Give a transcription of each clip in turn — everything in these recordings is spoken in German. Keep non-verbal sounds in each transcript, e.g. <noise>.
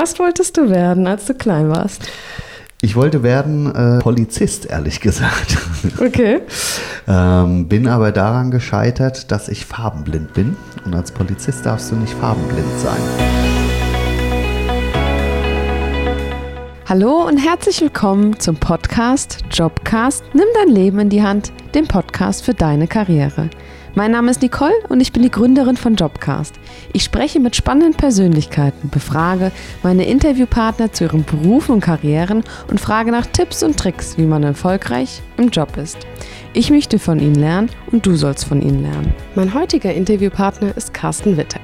Was wolltest du werden, als du klein warst? Ich wollte werden äh, Polizist, ehrlich gesagt. <laughs> Okay. ähm, bin aber daran gescheitert, dass ich farbenblind bin. Und als Polizist darfst du nicht farbenblind sein. Hallo und herzlich willkommen zum Podcast Jobcast Nimm dein Leben in die Hand, dem Podcast für deine Karriere. Mein Name ist Nicole und ich bin die Gründerin von Jobcast. Ich spreche mit spannenden Persönlichkeiten, befrage meine Interviewpartner zu ihren Berufen und Karrieren und frage nach Tipps und Tricks, wie man erfolgreich im Job ist. Ich möchte von ihnen lernen und du sollst von ihnen lernen. Mein heutiger Interviewpartner ist Carsten Wittek.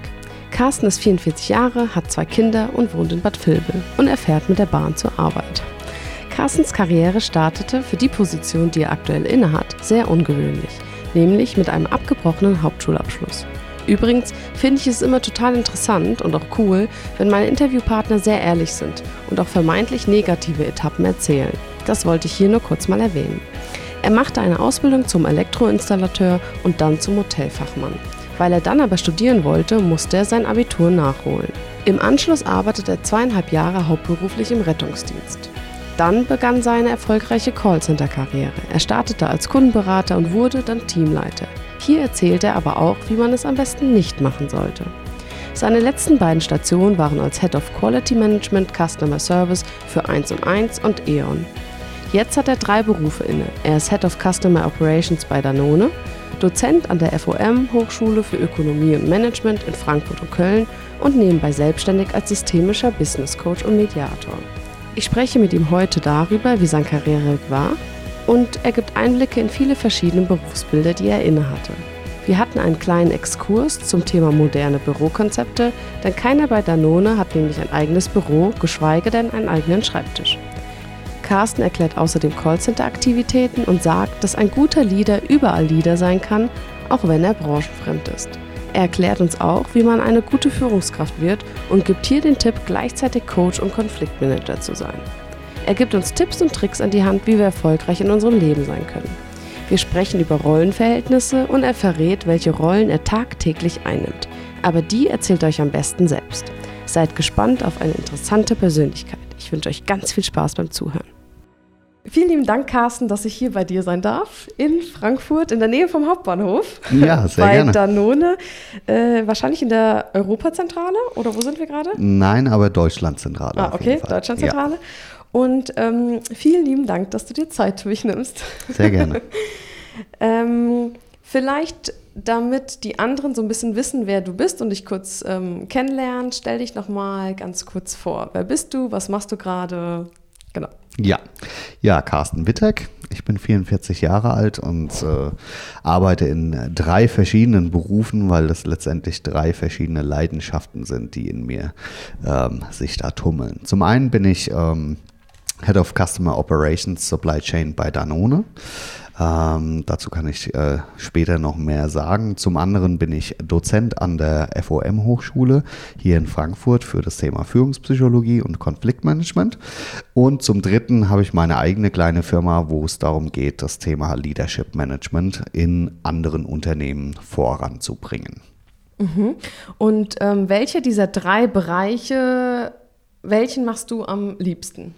Carsten ist 44 Jahre, hat zwei Kinder und wohnt in Bad Vilbel und er fährt mit der Bahn zur Arbeit. Carstens Karriere startete für die Position, die er aktuell innehat, sehr ungewöhnlich nämlich mit einem abgebrochenen Hauptschulabschluss. Übrigens finde ich es immer total interessant und auch cool, wenn meine Interviewpartner sehr ehrlich sind und auch vermeintlich negative Etappen erzählen. Das wollte ich hier nur kurz mal erwähnen. Er machte eine Ausbildung zum Elektroinstallateur und dann zum Hotelfachmann. Weil er dann aber studieren wollte, musste er sein Abitur nachholen. Im Anschluss arbeitete er zweieinhalb Jahre hauptberuflich im Rettungsdienst. Dann begann seine erfolgreiche Callcenter-Karriere. Er startete als Kundenberater und wurde dann Teamleiter. Hier erzählte er aber auch, wie man es am besten nicht machen sollte. Seine letzten beiden Stationen waren als Head of Quality Management Customer Service für 1 und 1 und E.ON. Jetzt hat er drei Berufe inne. Er ist Head of Customer Operations bei Danone, Dozent an der FOM Hochschule für Ökonomie und Management in Frankfurt und Köln und nebenbei selbstständig als systemischer Business Coach und Mediator. Ich spreche mit ihm heute darüber, wie sein Karriereweg war und er gibt Einblicke in viele verschiedene Berufsbilder, die er innehatte. Wir hatten einen kleinen Exkurs zum Thema moderne Bürokonzepte, denn keiner bei Danone hat nämlich ein eigenes Büro, geschweige denn einen eigenen Schreibtisch. Carsten erklärt außerdem Callcenter-Aktivitäten und sagt, dass ein guter Leader überall Leader sein kann, auch wenn er branchenfremd ist. Er erklärt uns auch, wie man eine gute Führungskraft wird und gibt hier den Tipp, gleichzeitig Coach und Konfliktmanager zu sein. Er gibt uns Tipps und Tricks an die Hand, wie wir erfolgreich in unserem Leben sein können. Wir sprechen über Rollenverhältnisse und er verrät, welche Rollen er tagtäglich einnimmt. Aber die erzählt euch am besten selbst. Seid gespannt auf eine interessante Persönlichkeit. Ich wünsche euch ganz viel Spaß beim Zuhören. Vielen lieben Dank, Carsten, dass ich hier bei dir sein darf, in Frankfurt, in der Nähe vom Hauptbahnhof. Ja, sehr <laughs> bei gerne. Bei Danone, äh, wahrscheinlich in der Europazentrale, oder wo sind wir gerade? Nein, aber Deutschlandzentrale. Ah, okay, Deutschlandzentrale. Ja. Und ähm, vielen lieben Dank, dass du dir Zeit für mich nimmst. Sehr gerne. <laughs> ähm, vielleicht, damit die anderen so ein bisschen wissen, wer du bist und dich kurz ähm, kennenlernen, stell dich noch mal ganz kurz vor. Wer bist du? Was machst du gerade? Ja, ja, Carsten Wittek. Ich bin 44 Jahre alt und äh, arbeite in drei verschiedenen Berufen, weil das letztendlich drei verschiedene Leidenschaften sind, die in mir ähm, sich da tummeln. Zum einen bin ich ähm, Head of Customer Operations Supply Chain bei Danone. Ähm, dazu kann ich äh, später noch mehr sagen. Zum anderen bin ich Dozent an der FOM Hochschule hier in Frankfurt für das Thema Führungspsychologie und Konfliktmanagement. Und zum dritten habe ich meine eigene kleine Firma, wo es darum geht, das Thema Leadership Management in anderen Unternehmen voranzubringen. Mhm. Und ähm, welche dieser drei Bereiche, welchen machst du am liebsten?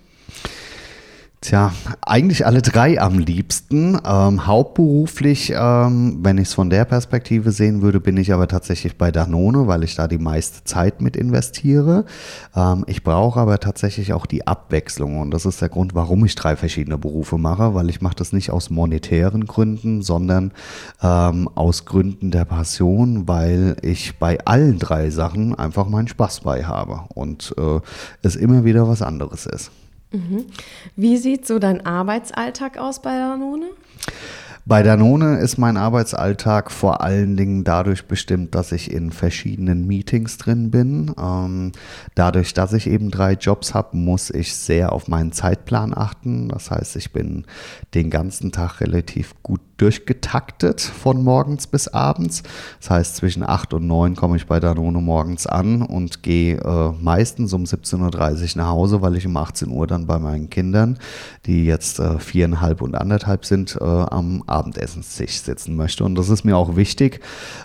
Tja, eigentlich alle drei am liebsten. Ähm, hauptberuflich, ähm, wenn ich es von der Perspektive sehen würde, bin ich aber tatsächlich bei Danone, weil ich da die meiste Zeit mit investiere. Ähm, ich brauche aber tatsächlich auch die Abwechslung und das ist der Grund, warum ich drei verschiedene Berufe mache, weil ich mache das nicht aus monetären Gründen, sondern ähm, aus Gründen der Passion, weil ich bei allen drei Sachen einfach meinen Spaß bei habe und äh, es immer wieder was anderes ist. Mhm. Wie sieht so dein Arbeitsalltag aus bei Danone? Bei Danone ist mein Arbeitsalltag vor allen Dingen dadurch bestimmt, dass ich in verschiedenen Meetings drin bin. Ähm, dadurch, dass ich eben drei Jobs habe, muss ich sehr auf meinen Zeitplan achten. Das heißt, ich bin den ganzen Tag relativ gut durchgetaktet von morgens bis abends. Das heißt, zwischen 8 und 9 komme ich bei Danone morgens an und gehe äh, meistens um 17.30 Uhr nach Hause, weil ich um 18 Uhr dann bei meinen Kindern, die jetzt äh, viereinhalb und anderthalb sind, äh, am Abendessenstisch sitzen möchte. Und das ist mir auch wichtig,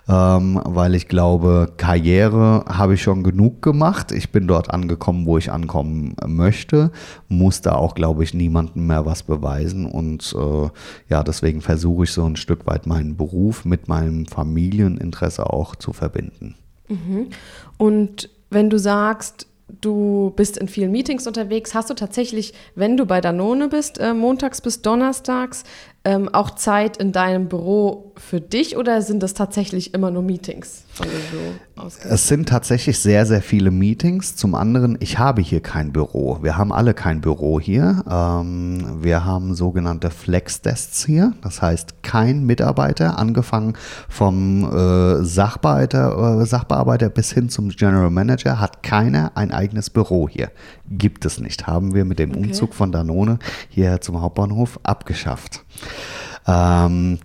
ähm, weil ich glaube, Karriere habe ich schon genug gemacht. Ich bin dort angekommen, wo ich ankommen möchte, muss da auch, glaube ich, niemandem mehr was beweisen. Und äh, ja, deswegen versuche ich so ein Stück weit meinen Beruf mit meinem Familieninteresse auch zu verbinden. Mhm. Und wenn du sagst, du bist in vielen Meetings unterwegs. Hast du tatsächlich, wenn du bei Danone bist, äh, montags bis donnerstags, ähm, auch Zeit in deinem Büro für dich oder sind das tatsächlich immer nur Meetings? Es sind tatsächlich sehr, sehr viele Meetings. Zum anderen, ich habe hier kein Büro. Wir haben alle kein Büro hier. Ähm, wir haben sogenannte Flex-Desks hier. Das heißt, kein Mitarbeiter, angefangen vom äh, Sachbearbeiter, äh, Sachbearbeiter bis hin zum General Manager, hat keiner ein eigenes Büro hier. Gibt es nicht. Haben wir mit dem okay. Umzug von Danone hierher zum Hauptbahnhof abgeschafft. Ähm,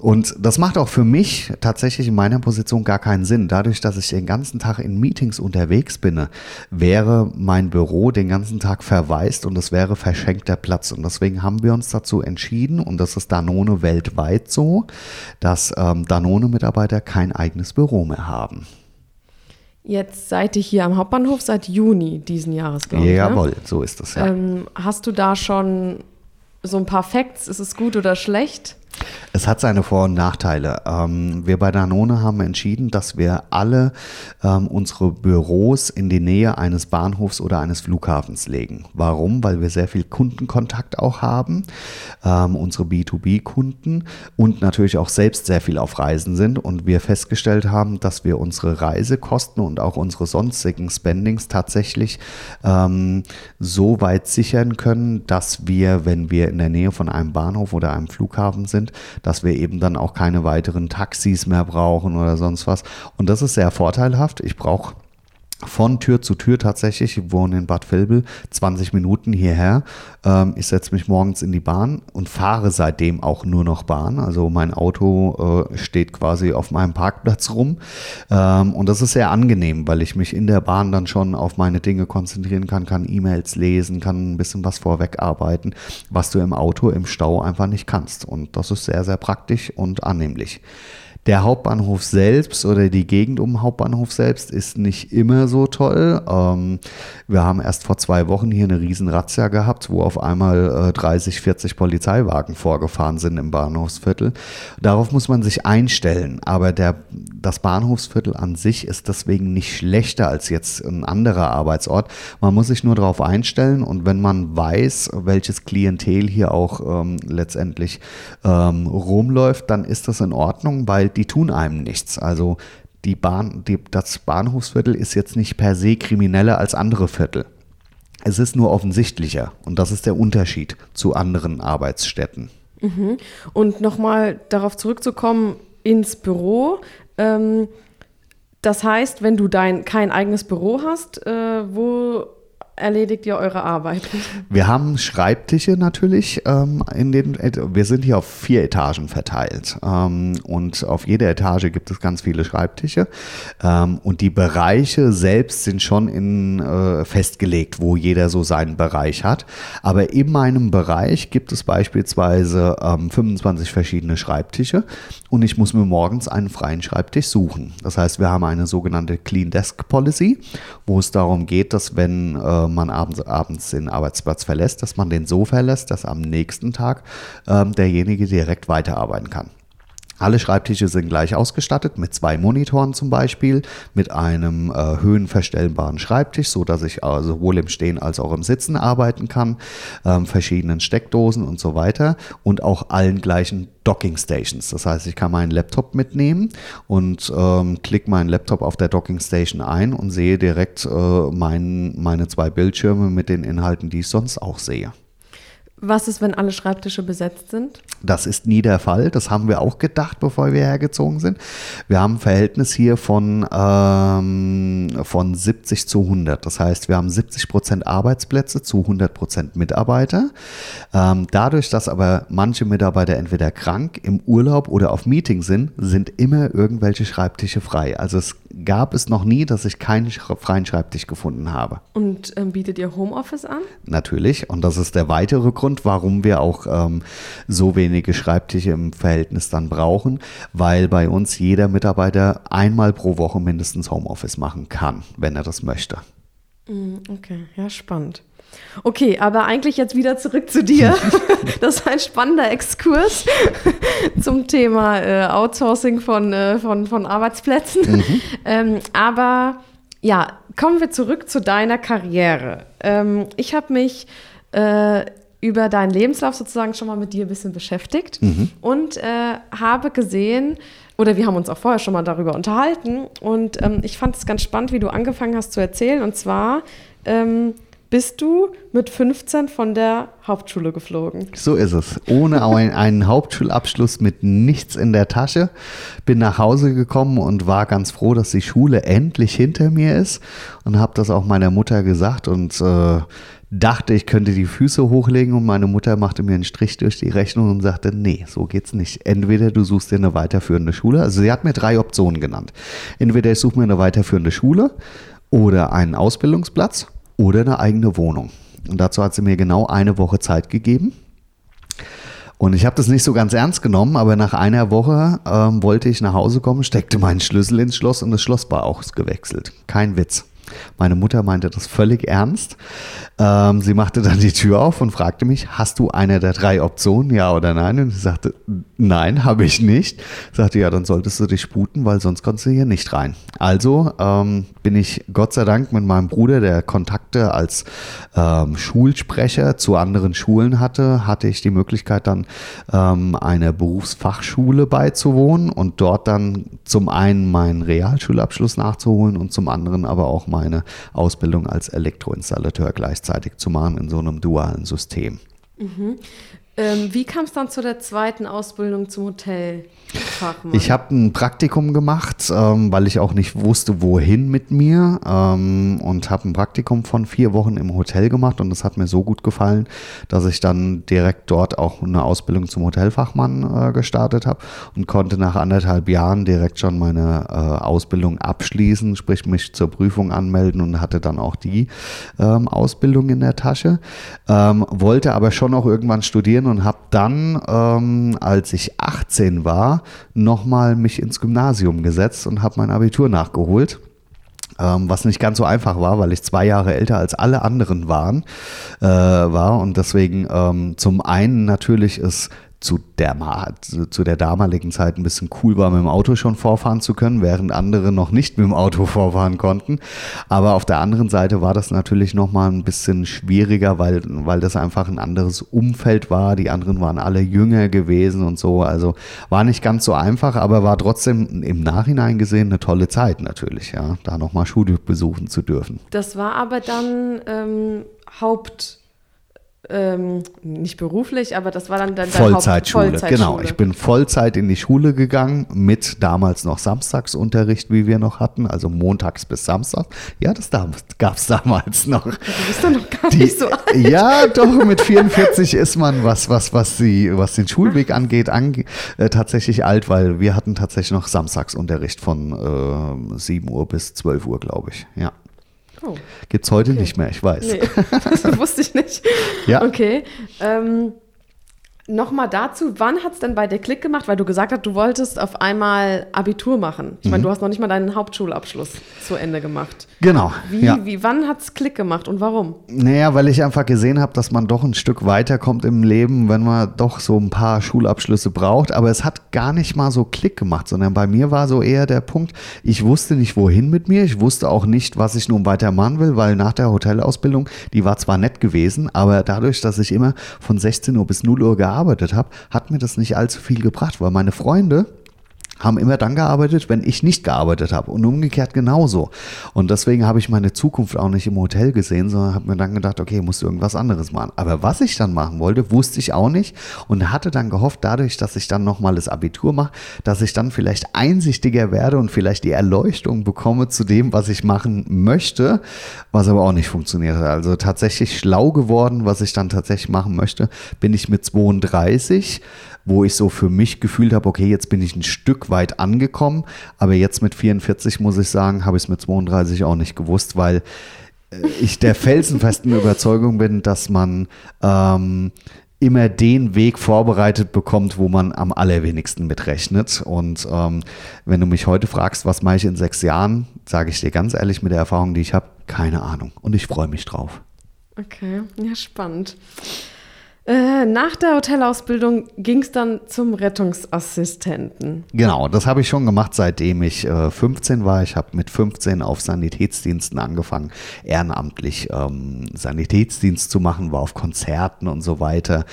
und das macht auch für mich tatsächlich in meiner Position gar keinen Sinn. Dadurch, dass ich den ganzen Tag in Meetings unterwegs bin, wäre mein Büro den ganzen Tag verwaist und es wäre verschenkter Platz. Und deswegen haben wir uns dazu entschieden, und das ist Danone weltweit so, dass ähm, Danone-Mitarbeiter kein eigenes Büro mehr haben. Jetzt seid ihr hier am Hauptbahnhof seit Juni diesen Jahres, glaube ich. Ne? Jawohl, ne? so ist es ja. Ähm, hast du da schon so ein paar Facts? Ist es gut oder schlecht? Es hat seine Vor- und Nachteile. Ähm, wir bei Danone haben entschieden, dass wir alle ähm, unsere Büros in die Nähe eines Bahnhofs oder eines Flughafens legen. Warum? Weil wir sehr viel Kundenkontakt auch haben, ähm, unsere B2B-Kunden und natürlich auch selbst sehr viel auf Reisen sind und wir festgestellt haben, dass wir unsere Reisekosten und auch unsere sonstigen Spendings tatsächlich ähm, so weit sichern können, dass wir, wenn wir in der Nähe von einem Bahnhof oder einem Flughafen sind, dass wir eben dann auch keine weiteren Taxis mehr brauchen oder sonst was. Und das ist sehr vorteilhaft. Ich brauche von Tür zu Tür tatsächlich. Ich wohne in Bad Vilbel, 20 Minuten hierher. Ähm, ich setze mich morgens in die Bahn und fahre seitdem auch nur noch Bahn. Also mein Auto äh, steht quasi auf meinem Parkplatz rum. Ähm, und das ist sehr angenehm, weil ich mich in der Bahn dann schon auf meine Dinge konzentrieren kann, kann E-Mails lesen, kann ein bisschen was vorweg arbeiten, was du im Auto im Stau einfach nicht kannst. Und das ist sehr, sehr praktisch und annehmlich. Der Hauptbahnhof selbst oder die Gegend um den Hauptbahnhof selbst ist nicht immer so toll. Ähm, wir haben erst vor zwei Wochen hier eine riesen Razzia gehabt, wo auf einmal äh, 30, 40 Polizeiwagen vorgefahren sind im Bahnhofsviertel. Darauf muss man sich einstellen, aber der, das Bahnhofsviertel an sich ist deswegen nicht schlechter als jetzt ein anderer Arbeitsort. Man muss sich nur darauf einstellen und wenn man weiß, welches Klientel hier auch ähm, letztendlich ähm, rumläuft, dann ist das in Ordnung, weil die tun einem nichts. Also die Bahn, die, das Bahnhofsviertel ist jetzt nicht per se krimineller als andere Viertel. Es ist nur offensichtlicher und das ist der Unterschied zu anderen Arbeitsstätten. Mhm. Und nochmal darauf zurückzukommen, ins Büro. Ähm, das heißt, wenn du dein kein eigenes Büro hast, äh, wo erledigt ihr eure Arbeit? <laughs> Wir haben Schreibtische natürlich ähm, in den, wir sind hier auf vier Etagen verteilt ähm, und auf jeder Etage gibt es ganz viele Schreibtische ähm, und die Bereiche selbst sind schon in, äh, festgelegt, wo jeder so seinen Bereich hat. Aber in meinem Bereich gibt es beispielsweise 25 ähm, verschiedene Schreibtische und ich muss mir morgens einen freien Schreibtisch suchen. Das heißt, wir haben eine sogenannte Clean Desk Policy, wo es darum geht, dass wenn äh, äh, man abends, abends den Arbeitsplatz verlässt, dass man den so verlässt, dass am nächsten Tag ähm, derjenige direkt weiterarbeiten kann. Alle Schreibtische sind gleich ausgestattet mit zwei Monitoren zum Beispiel, mit einem äh, höhenverstellbaren Schreibtisch, so dass ich äh, sowohl im Stehen als auch im Sitzen arbeiten kann, ähm, verschiedenen Steckdosen und so weiter und auch allen gleichen Docking Stations. Das heißt, ich kann meinen Laptop mitnehmen und ähm, klicke meinen Laptop auf der Docking Station ein und sehe direkt äh, mein, meine zwei Bildschirme mit den Inhalten, die ich sonst auch sehe. Was ist, wenn alle Schreibtische besetzt sind? Das ist nie der Fall. Das haben wir auch gedacht, bevor wir hergezogen sind. Wir haben ein Verhältnis hier von, ähm, von 70 zu 100. Das heißt, wir haben 70 Prozent Arbeitsplätze zu 100 Prozent Mitarbeiter. Ähm, dadurch, dass aber manche Mitarbeiter entweder krank, im Urlaub oder auf Meeting sind, sind immer irgendwelche Schreibtische frei. Also es gab es noch nie, dass ich keinen freien Schreibtisch gefunden habe. Und ähm, bietet ihr Homeoffice an? Natürlich. Und das ist der weitere Grund, warum wir auch ähm, so wenige Schreibtische im Verhältnis dann brauchen, weil bei uns jeder Mitarbeiter einmal pro Woche mindestens Homeoffice machen kann, wenn er das möchte. Mm, okay, ja, spannend. Okay, aber eigentlich jetzt wieder zurück zu dir. <laughs> Das ist ein spannender Exkurs zum Thema äh, Outsourcing von, äh, von, von Arbeitsplätzen. Mhm. Ähm, aber ja, kommen wir zurück zu deiner Karriere. Ähm, ich habe mich äh, über deinen Lebenslauf sozusagen schon mal mit dir ein bisschen beschäftigt mhm. und äh, habe gesehen, oder wir haben uns auch vorher schon mal darüber unterhalten und ähm, ich fand es ganz spannend, wie du angefangen hast zu erzählen. Und zwar ähm, bist du mit 15 von der Hauptschule geflogen. So ist es. Ohne einen Hauptschulabschluss mit nichts in der Tasche. Bin nach Hause gekommen und war ganz froh, dass die Schule endlich hinter mir ist. Und habe das auch meiner Mutter gesagt und äh, dachte, ich könnte die Füße hochlegen. Und meine Mutter machte mir einen Strich durch die Rechnung und sagte, nee, so geht's nicht. Entweder du suchst dir eine weiterführende Schule. Also sie hat mir drei Optionen genannt. Entweder ich suche mir eine weiterführende Schule oder einen Ausbildungsplatz oder eine eigene Wohnung. Und dazu hat sie mir genau eine Woche Zeit gegeben. Und ich habe das nicht so ganz ernst genommen, aber nach einer Woche ähm, wollte ich nach Hause kommen, steckte meinen Schlüssel ins Schloss und das Schloss war auch gewechselt. Kein Witz. Meine Mutter meinte das völlig ernst. Ähm, sie machte dann die Tür auf und fragte mich, hast du eine der drei Optionen, ja oder nein? Und ich sagte, nein, habe ich nicht. Ich sagte, ja, dann solltest du dich sputen, weil sonst kommst du hier nicht rein. Also ähm, bin ich Gott sei Dank mit meinem Bruder, der Kontakte als ähm, Schulsprecher zu anderen Schulen hatte, hatte ich die Möglichkeit dann ähm, einer Berufsfachschule beizuwohnen und dort dann zum einen meinen Realschulabschluss nachzuholen und zum anderen aber auch meine Ausbildung als Elektroinstallateur gleichzeitig zu machen in so einem dualen System. Mhm. Ähm, wie kam es dann zu der zweiten Ausbildung zum Hotel? Fachmann. Ich habe ein Praktikum gemacht, ähm, weil ich auch nicht wusste, wohin mit mir ähm, und habe ein Praktikum von vier Wochen im Hotel gemacht und das hat mir so gut gefallen, dass ich dann direkt dort auch eine Ausbildung zum Hotelfachmann äh, gestartet habe und konnte nach anderthalb Jahren direkt schon meine äh, Ausbildung abschließen, sprich mich zur Prüfung anmelden und hatte dann auch die ähm, Ausbildung in der Tasche. Ähm, wollte aber schon auch irgendwann studieren und habe dann, ähm, als ich 18 war, nochmal mich ins Gymnasium gesetzt und habe mein Abitur nachgeholt. Ähm, was nicht ganz so einfach war, weil ich zwei Jahre älter als alle anderen waren, äh, war und deswegen ähm, zum einen natürlich ist zu der, zu der damaligen Zeit ein bisschen cool war, mit dem Auto schon vorfahren zu können, während andere noch nicht mit dem Auto <laughs> vorfahren konnten. Aber auf der anderen Seite war das natürlich nochmal ein bisschen schwieriger, weil, weil das einfach ein anderes Umfeld war. Die anderen waren alle jünger gewesen und so. Also war nicht ganz so einfach, aber war trotzdem im Nachhinein gesehen eine tolle Zeit natürlich, ja, da nochmal Schule besuchen zu dürfen. Das war aber dann ähm, Haupt ähm, nicht beruflich, aber das war dann deine Vollzeitschule. Vollzeitschule. Genau, ich bin Vollzeit in die Schule gegangen mit damals noch Samstagsunterricht, wie wir noch hatten, also montags bis Samstag. Ja, das gab es damals noch. Du bist doch noch gar die, nicht so alt. Ja, doch, mit 44 ist man, was, was, was, die, was den Schulweg angeht, ange, äh, tatsächlich alt, weil wir hatten tatsächlich noch Samstagsunterricht von äh, 7 Uhr bis 12 Uhr, glaube ich. Ja. Oh. Gibt es heute okay. nicht mehr, ich weiß. Nee, <laughs> das wusste ich nicht. Ja. Okay. Ähm, Nochmal dazu, wann hat es denn bei dir Klick gemacht? Weil du gesagt hast, du wolltest auf einmal Abitur machen. Ich meine, mhm. du hast noch nicht mal deinen Hauptschulabschluss zu Ende gemacht. Genau. Wie, ja. wie wann hat es Klick gemacht und warum? Naja, weil ich einfach gesehen habe, dass man doch ein Stück weiterkommt im Leben, wenn man doch so ein paar Schulabschlüsse braucht. Aber es hat gar nicht mal so Klick gemacht, sondern bei mir war so eher der Punkt, ich wusste nicht, wohin mit mir. Ich wusste auch nicht, was ich nun weiter machen will, weil nach der Hotelausbildung, die war zwar nett gewesen, aber dadurch, dass ich immer von 16 Uhr bis 0 Uhr gearbeitet gearbeitet habe, hat mir das nicht allzu viel gebracht, weil meine Freunde, haben immer dann gearbeitet, wenn ich nicht gearbeitet habe und umgekehrt genauso. Und deswegen habe ich meine Zukunft auch nicht im Hotel gesehen, sondern habe mir dann gedacht, okay, musst du irgendwas anderes machen. Aber was ich dann machen wollte, wusste ich auch nicht und hatte dann gehofft, dadurch, dass ich dann nochmal das Abitur mache, dass ich dann vielleicht einsichtiger werde und vielleicht die Erleuchtung bekomme zu dem, was ich machen möchte, was aber auch nicht funktioniert hat. Also tatsächlich schlau geworden, was ich dann tatsächlich machen möchte, bin ich mit 32 wo ich so für mich gefühlt habe, okay, jetzt bin ich ein Stück weit angekommen. Aber jetzt mit 44 muss ich sagen, habe ich es mit 32 auch nicht gewusst, weil äh, ich der felsenfesten <laughs> Überzeugung bin, dass man ähm, immer den Weg vorbereitet bekommt, wo man am allerwenigsten mitrechnet. Und ähm, wenn du mich heute fragst, was mache ich in sechs Jahren, sage ich dir ganz ehrlich mit der Erfahrung, die ich habe, keine Ahnung. Und ich freue mich drauf. Okay, ja, spannend. Äh, nach der Hotelausbildung ging es dann zum Rettungsassistenten. Genau, das habe ich schon gemacht, seitdem ich äh, 15 war. Ich habe mit 15 auf Sanitätsdiensten angefangen, ehrenamtlich ähm, Sanitätsdienst zu machen, war auf Konzerten und so weiter.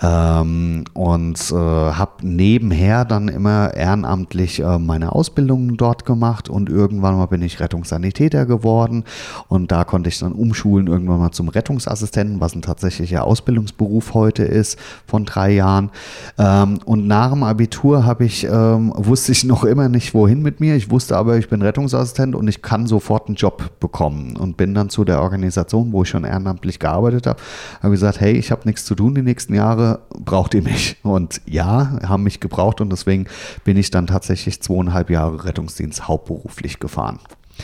Ähm, und äh, habe nebenher dann immer ehrenamtlich äh, meine Ausbildung dort gemacht und irgendwann mal bin ich Rettungssanitäter geworden und da konnte ich dann umschulen irgendwann mal zum Rettungsassistenten, was ein tatsächlicher Ausbildungsberuf Beruf heute ist, von drei Jahren. Ähm, und nach dem Abitur habe ich, ähm, wusste ich noch immer nicht, wohin mit mir. Ich wusste aber, ich bin Rettungsassistent und ich kann sofort einen Job bekommen. Und bin dann zu der Organisation, wo ich schon ehrenamtlich gearbeitet habe, habe gesagt, hey, ich habe nichts zu tun die nächsten Jahre, braucht ihr mich? Und ja, haben mich gebraucht und deswegen bin ich dann tatsächlich zweieinhalb Jahre Rettungsdienst hauptberuflich gefahren.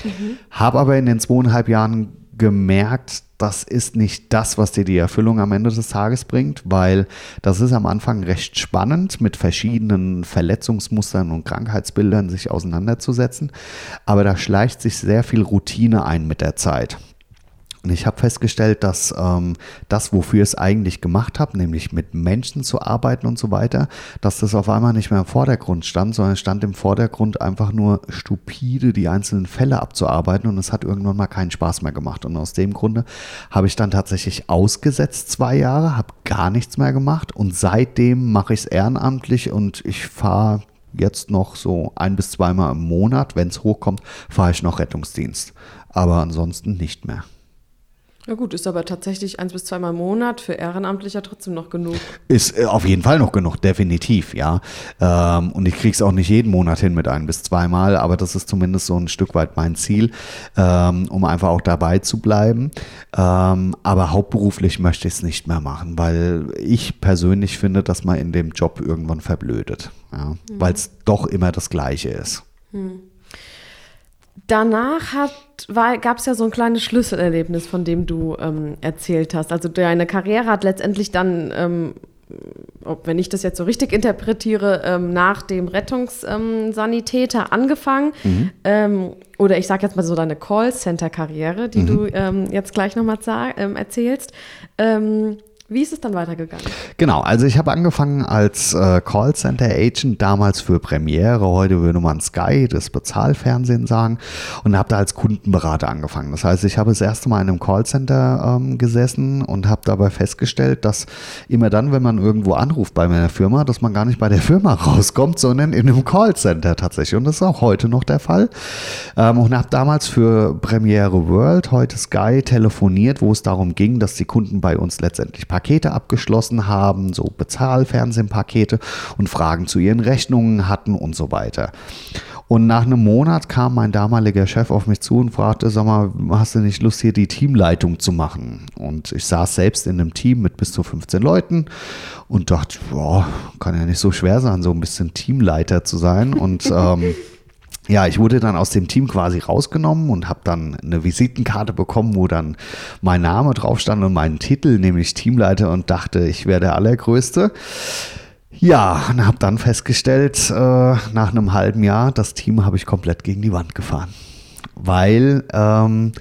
Mhm. Habe aber in den zweieinhalb Jahren gemerkt, das ist nicht das, was dir die Erfüllung am Ende des Tages bringt, weil das ist am Anfang recht spannend, mit verschiedenen Verletzungsmustern und Krankheitsbildern sich auseinanderzusetzen. Aber da schleicht sich sehr viel Routine ein mit der Zeit. Und ich habe festgestellt, dass ähm, das, wofür ich es eigentlich gemacht habe, nämlich mit Menschen zu arbeiten und so weiter, dass das auf einmal nicht mehr im Vordergrund stand, sondern stand im Vordergrund einfach nur stupide die einzelnen Fälle abzuarbeiten und es hat irgendwann mal keinen Spaß mehr gemacht. Und aus dem Grunde habe ich dann tatsächlich ausgesetzt zwei Jahre, habe gar nichts mehr gemacht und seitdem mache ich es ehrenamtlich und ich fahre jetzt noch so ein bis zweimal im Monat, wenn es hochkommt, fahre ich noch Rettungsdienst. Aber ansonsten nicht mehr. Ja gut, ist aber tatsächlich eins bis zweimal im Monat für Ehrenamtlicher trotzdem noch genug. Ist äh, auf jeden Fall noch genug, definitiv, ja. Ähm, und ich kriege es auch nicht jeden Monat hin mit ein bis zweimal, aber das ist zumindest so ein Stück weit mein Ziel, ähm, um einfach auch dabei zu bleiben. Ähm, aber hauptberuflich möchte ich es nicht mehr machen, weil ich persönlich finde, dass man in dem Job irgendwann verblödet, ja? Mhm. weil es doch immer das Gleiche ist. Mhm. Danach gab es ja so ein kleines Schlüsselerlebnis, von dem du ähm, erzählt hast. Also deine Karriere hat letztendlich dann, ähm, wenn ich das jetzt so richtig interpretiere, ähm, nach dem Rettungssanitäter ähm, angefangen. Mhm. Ähm, oder ich sage jetzt mal so deine Callcenter-Karriere, die mhm. du ähm, jetzt gleich nochmal erzählst. Wie ist es dann weitergegangen? Genau, also ich habe angefangen als äh, Callcenter Agent damals für Premiere, heute würde man Sky, das Bezahlfernsehen sagen, und habe da als Kundenberater angefangen. Das heißt, ich habe das erste Mal in einem Callcenter ähm, gesessen und habe dabei festgestellt, dass immer dann, wenn man irgendwo anruft bei meiner Firma, dass man gar nicht bei der Firma <laughs> rauskommt, sondern in einem Callcenter tatsächlich. Und das ist auch heute noch der Fall. Ähm, und habe damals für Premiere World, heute Sky, telefoniert, wo es darum ging, dass die Kunden bei uns letztendlich Pakete Pakete abgeschlossen haben, so Bezahlfernsehpakete und Fragen zu ihren Rechnungen hatten und so weiter. Und nach einem Monat kam mein damaliger Chef auf mich zu und fragte, sag mal, hast du nicht Lust, hier die Teamleitung zu machen? Und ich saß selbst in einem Team mit bis zu 15 Leuten und dachte, boah, kann ja nicht so schwer sein, so ein bisschen Teamleiter zu sein. Und ähm, <laughs> ja, ich wurde dann aus dem Team quasi rausgenommen und habe dann eine Visitenkarte bekommen, wo dann mein Name drauf stand und mein Titel, nämlich Teamleiter und dachte, ich wäre der Allergrößte. Ja, und habe dann festgestellt, äh, nach einem halben Jahr, das Team habe ich komplett gegen die Wand gefahren. Weil ähm,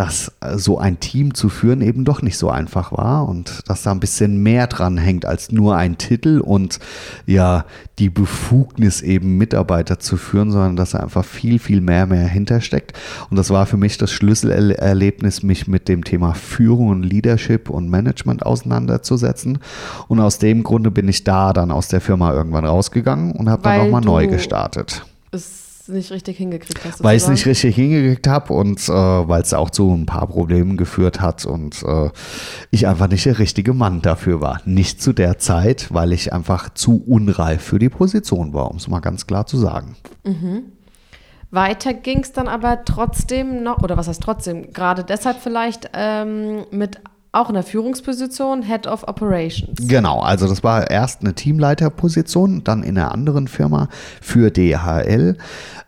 dass äh, so ein Team zu führen eben doch nicht so einfach war und dass da ein bisschen mehr dran hängt als nur ein Titel und ja die Befugnis eben Mitarbeiter zu führen, sondern dass da einfach viel, viel mehr mehr hintersteckt. Und das war für mich das Schlüsselerlebnis, mich mit dem Thema Führung und Leadership und Management auseinanderzusetzen. Und aus dem Grunde bin ich da dann aus der Firma irgendwann rausgegangen und habe dann nochmal neu gestartet. Es nicht richtig hingekriegt hast. Weil ich es nicht richtig hingekriegt habe und äh, weil es auch zu ein paar Problemen geführt hat und äh, ich einfach nicht der richtige Mann dafür war. Nicht zu der Zeit, weil ich einfach zu unreif für die Position war, um es mal ganz klar zu sagen. Mhm. Weiter ging es dann aber trotzdem noch, oder was heißt trotzdem, gerade deshalb vielleicht ähm, mit auch in der Führungsposition, Head of Operations. Genau, also das war erst eine Teamleiterposition, dann in einer anderen Firma für DHL,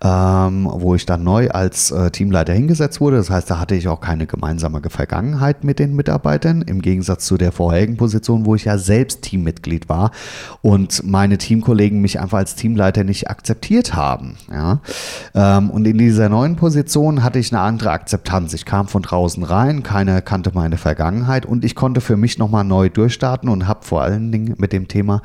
ähm, wo ich dann neu als äh, Teamleiter hingesetzt wurde. Das heißt, da hatte ich auch keine gemeinsame Vergangenheit mit den Mitarbeitern, im Gegensatz zu der vorherigen Position, wo ich ja selbst Teammitglied war und meine Teamkollegen mich einfach als Teamleiter nicht akzeptiert haben. Ja? Ähm, und in dieser neuen Position hatte ich eine andere Akzeptanz. Ich kam von draußen rein, keiner kannte meine Vergangenheit Vergangenheit und ich konnte für mich nochmal neu durchstarten und habe vor allen Dingen mit dem Thema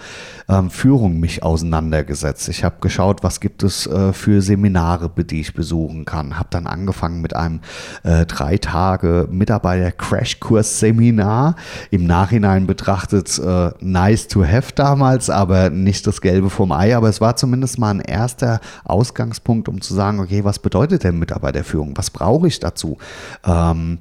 ähm, Führung mich auseinandergesetzt. Ich habe geschaut, was gibt es äh, für Seminare, die ich besuchen kann. Habe dann angefangen mit einem äh, drei Tage Mitarbeiter-Crashkurs-Seminar. Im Nachhinein betrachtet äh, nice to have damals, aber nicht das Gelbe vom Ei. Aber es war zumindest mal ein erster Ausgangspunkt, um zu sagen, okay, was bedeutet denn Mitarbeiterführung? Was brauche ich dazu? Ähm,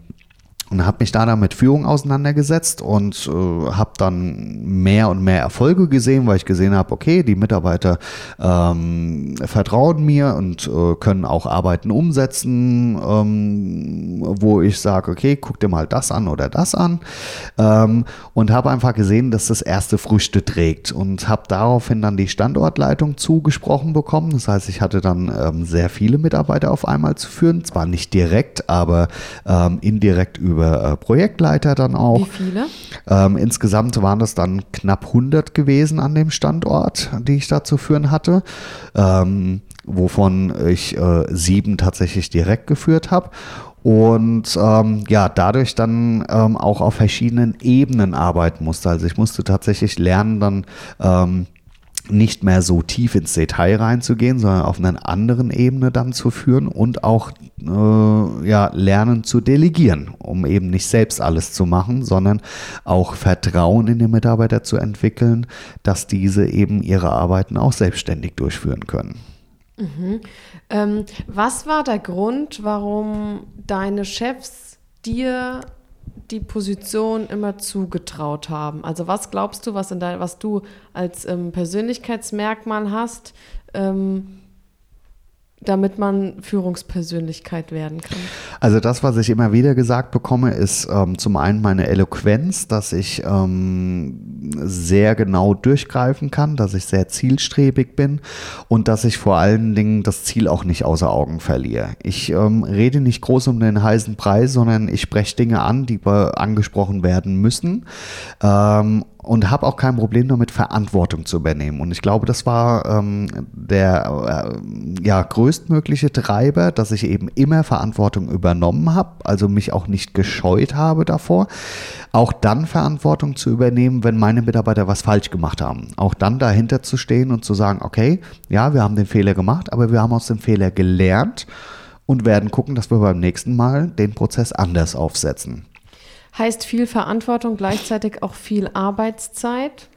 und habe mich da dann mit Führung auseinandergesetzt und äh, habe dann mehr und mehr Erfolge gesehen, weil ich gesehen habe, okay, die Mitarbeiter ähm, vertrauen mir und äh, können auch Arbeiten umsetzen, ähm, wo ich sage, okay, guck dir mal das an oder das an ähm, und habe einfach gesehen, dass das erste Früchte trägt und habe daraufhin dann die Standortleitung zugesprochen bekommen. Das heißt, ich hatte dann ähm, sehr viele Mitarbeiter auf einmal zu führen, zwar nicht direkt, aber ähm, indirekt über über äh, Projektleiter dann auch. Wie viele? Ähm, insgesamt waren es dann knapp 100 gewesen an dem Standort, die ich da zu führen hatte. Ähm, wovon ich äh, sieben tatsächlich direkt geführt habe und ähm, ja, dadurch dann ähm, auch auf verschiedenen Ebenen arbeiten musste. Also ich musste tatsächlich lernen, dann ähm, nicht mehr so tief ins Detail reinzugehen, sondern auf einer anderen Ebene dann zu führen und auch äh, ja, lernen zu delegieren, um eben nicht selbst alles zu machen, sondern auch Vertrauen in den Mitarbeiter zu entwickeln, dass diese eben ihre Arbeiten auch selbstständig durchführen können. Mhm. Ähm, was war der Grund, warum deine Chefs dir die Position immer zugetraut haben? Also was glaubst du, was, in dein, was du als ähm, Persönlichkeitsmerkmal hast, ähm, damit man Führungspersönlichkeit werden kann? Also das, was ich immer wieder gesagt bekomme, ist ähm, zum einen meine Eloquenz, dass ich ähm, sehr genau durchgreifen kann, dass ich sehr zielstrebig bin und dass ich vor allen Dingen das Ziel auch nicht außer Augen verliere. Ich ähm, rede nicht groß um den heißen Preis, sondern ich spreche Dinge an, die angesprochen werden müssen ähm, und habe auch kein Problem damit, Verantwortung zu übernehmen. Und ich glaube, das war ähm, der äh, ja, größtmögliche Treiber, dass ich eben immer Verantwortung übernommen habe, also mich auch nicht gescheut habe davor. Auch dann Verantwortung zu übernehmen, wenn meine Mitarbeiter was falsch gemacht haben. Auch dann dahinter zu stehen und zu sagen, okay, ja, wir haben den Fehler gemacht, aber wir haben aus dem Fehler gelernt und werden gucken, dass wir beim nächsten Mal den Prozess anders aufsetzen. Heißt viel Verantwortung gleichzeitig auch viel Arbeitszeit?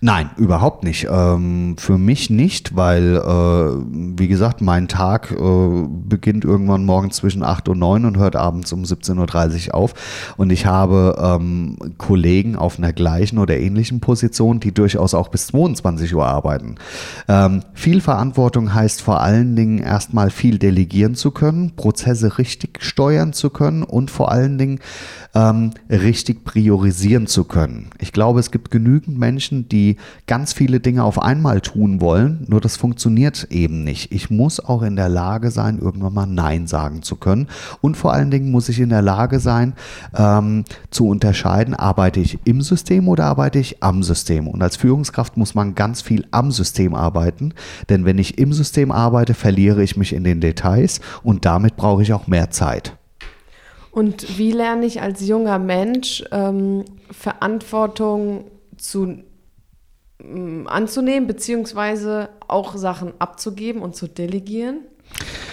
Nein, überhaupt nicht. Ähm, für mich nicht, weil, äh, wie gesagt, mein Tag äh, beginnt irgendwann morgens zwischen 8 und 9 und hört abends um 17.30 Uhr auf. Und ich habe ähm, Kollegen auf einer gleichen oder ähnlichen Position, die durchaus auch bis 22 Uhr arbeiten. Ähm, viel Verantwortung heißt vor allen Dingen erstmal viel delegieren zu können, Prozesse richtig steuern zu können und vor allen Dingen ähm, richtig priorisieren zu können. Ich glaube, es gibt genügend Menschen, die ganz viele Dinge auf einmal tun wollen, nur das funktioniert eben nicht. Ich muss auch in der Lage sein, irgendwann mal Nein sagen zu können. Und vor allen Dingen muss ich in der Lage sein, ähm, zu unterscheiden, arbeite ich im System oder arbeite ich am System. Und als Führungskraft muss man ganz viel am System arbeiten, denn wenn ich im System arbeite, verliere ich mich in den Details und damit brauche ich auch mehr Zeit. Und wie lerne ich als junger Mensch ähm, Verantwortung zu, anzunehmen, beziehungsweise auch Sachen abzugeben und zu delegieren?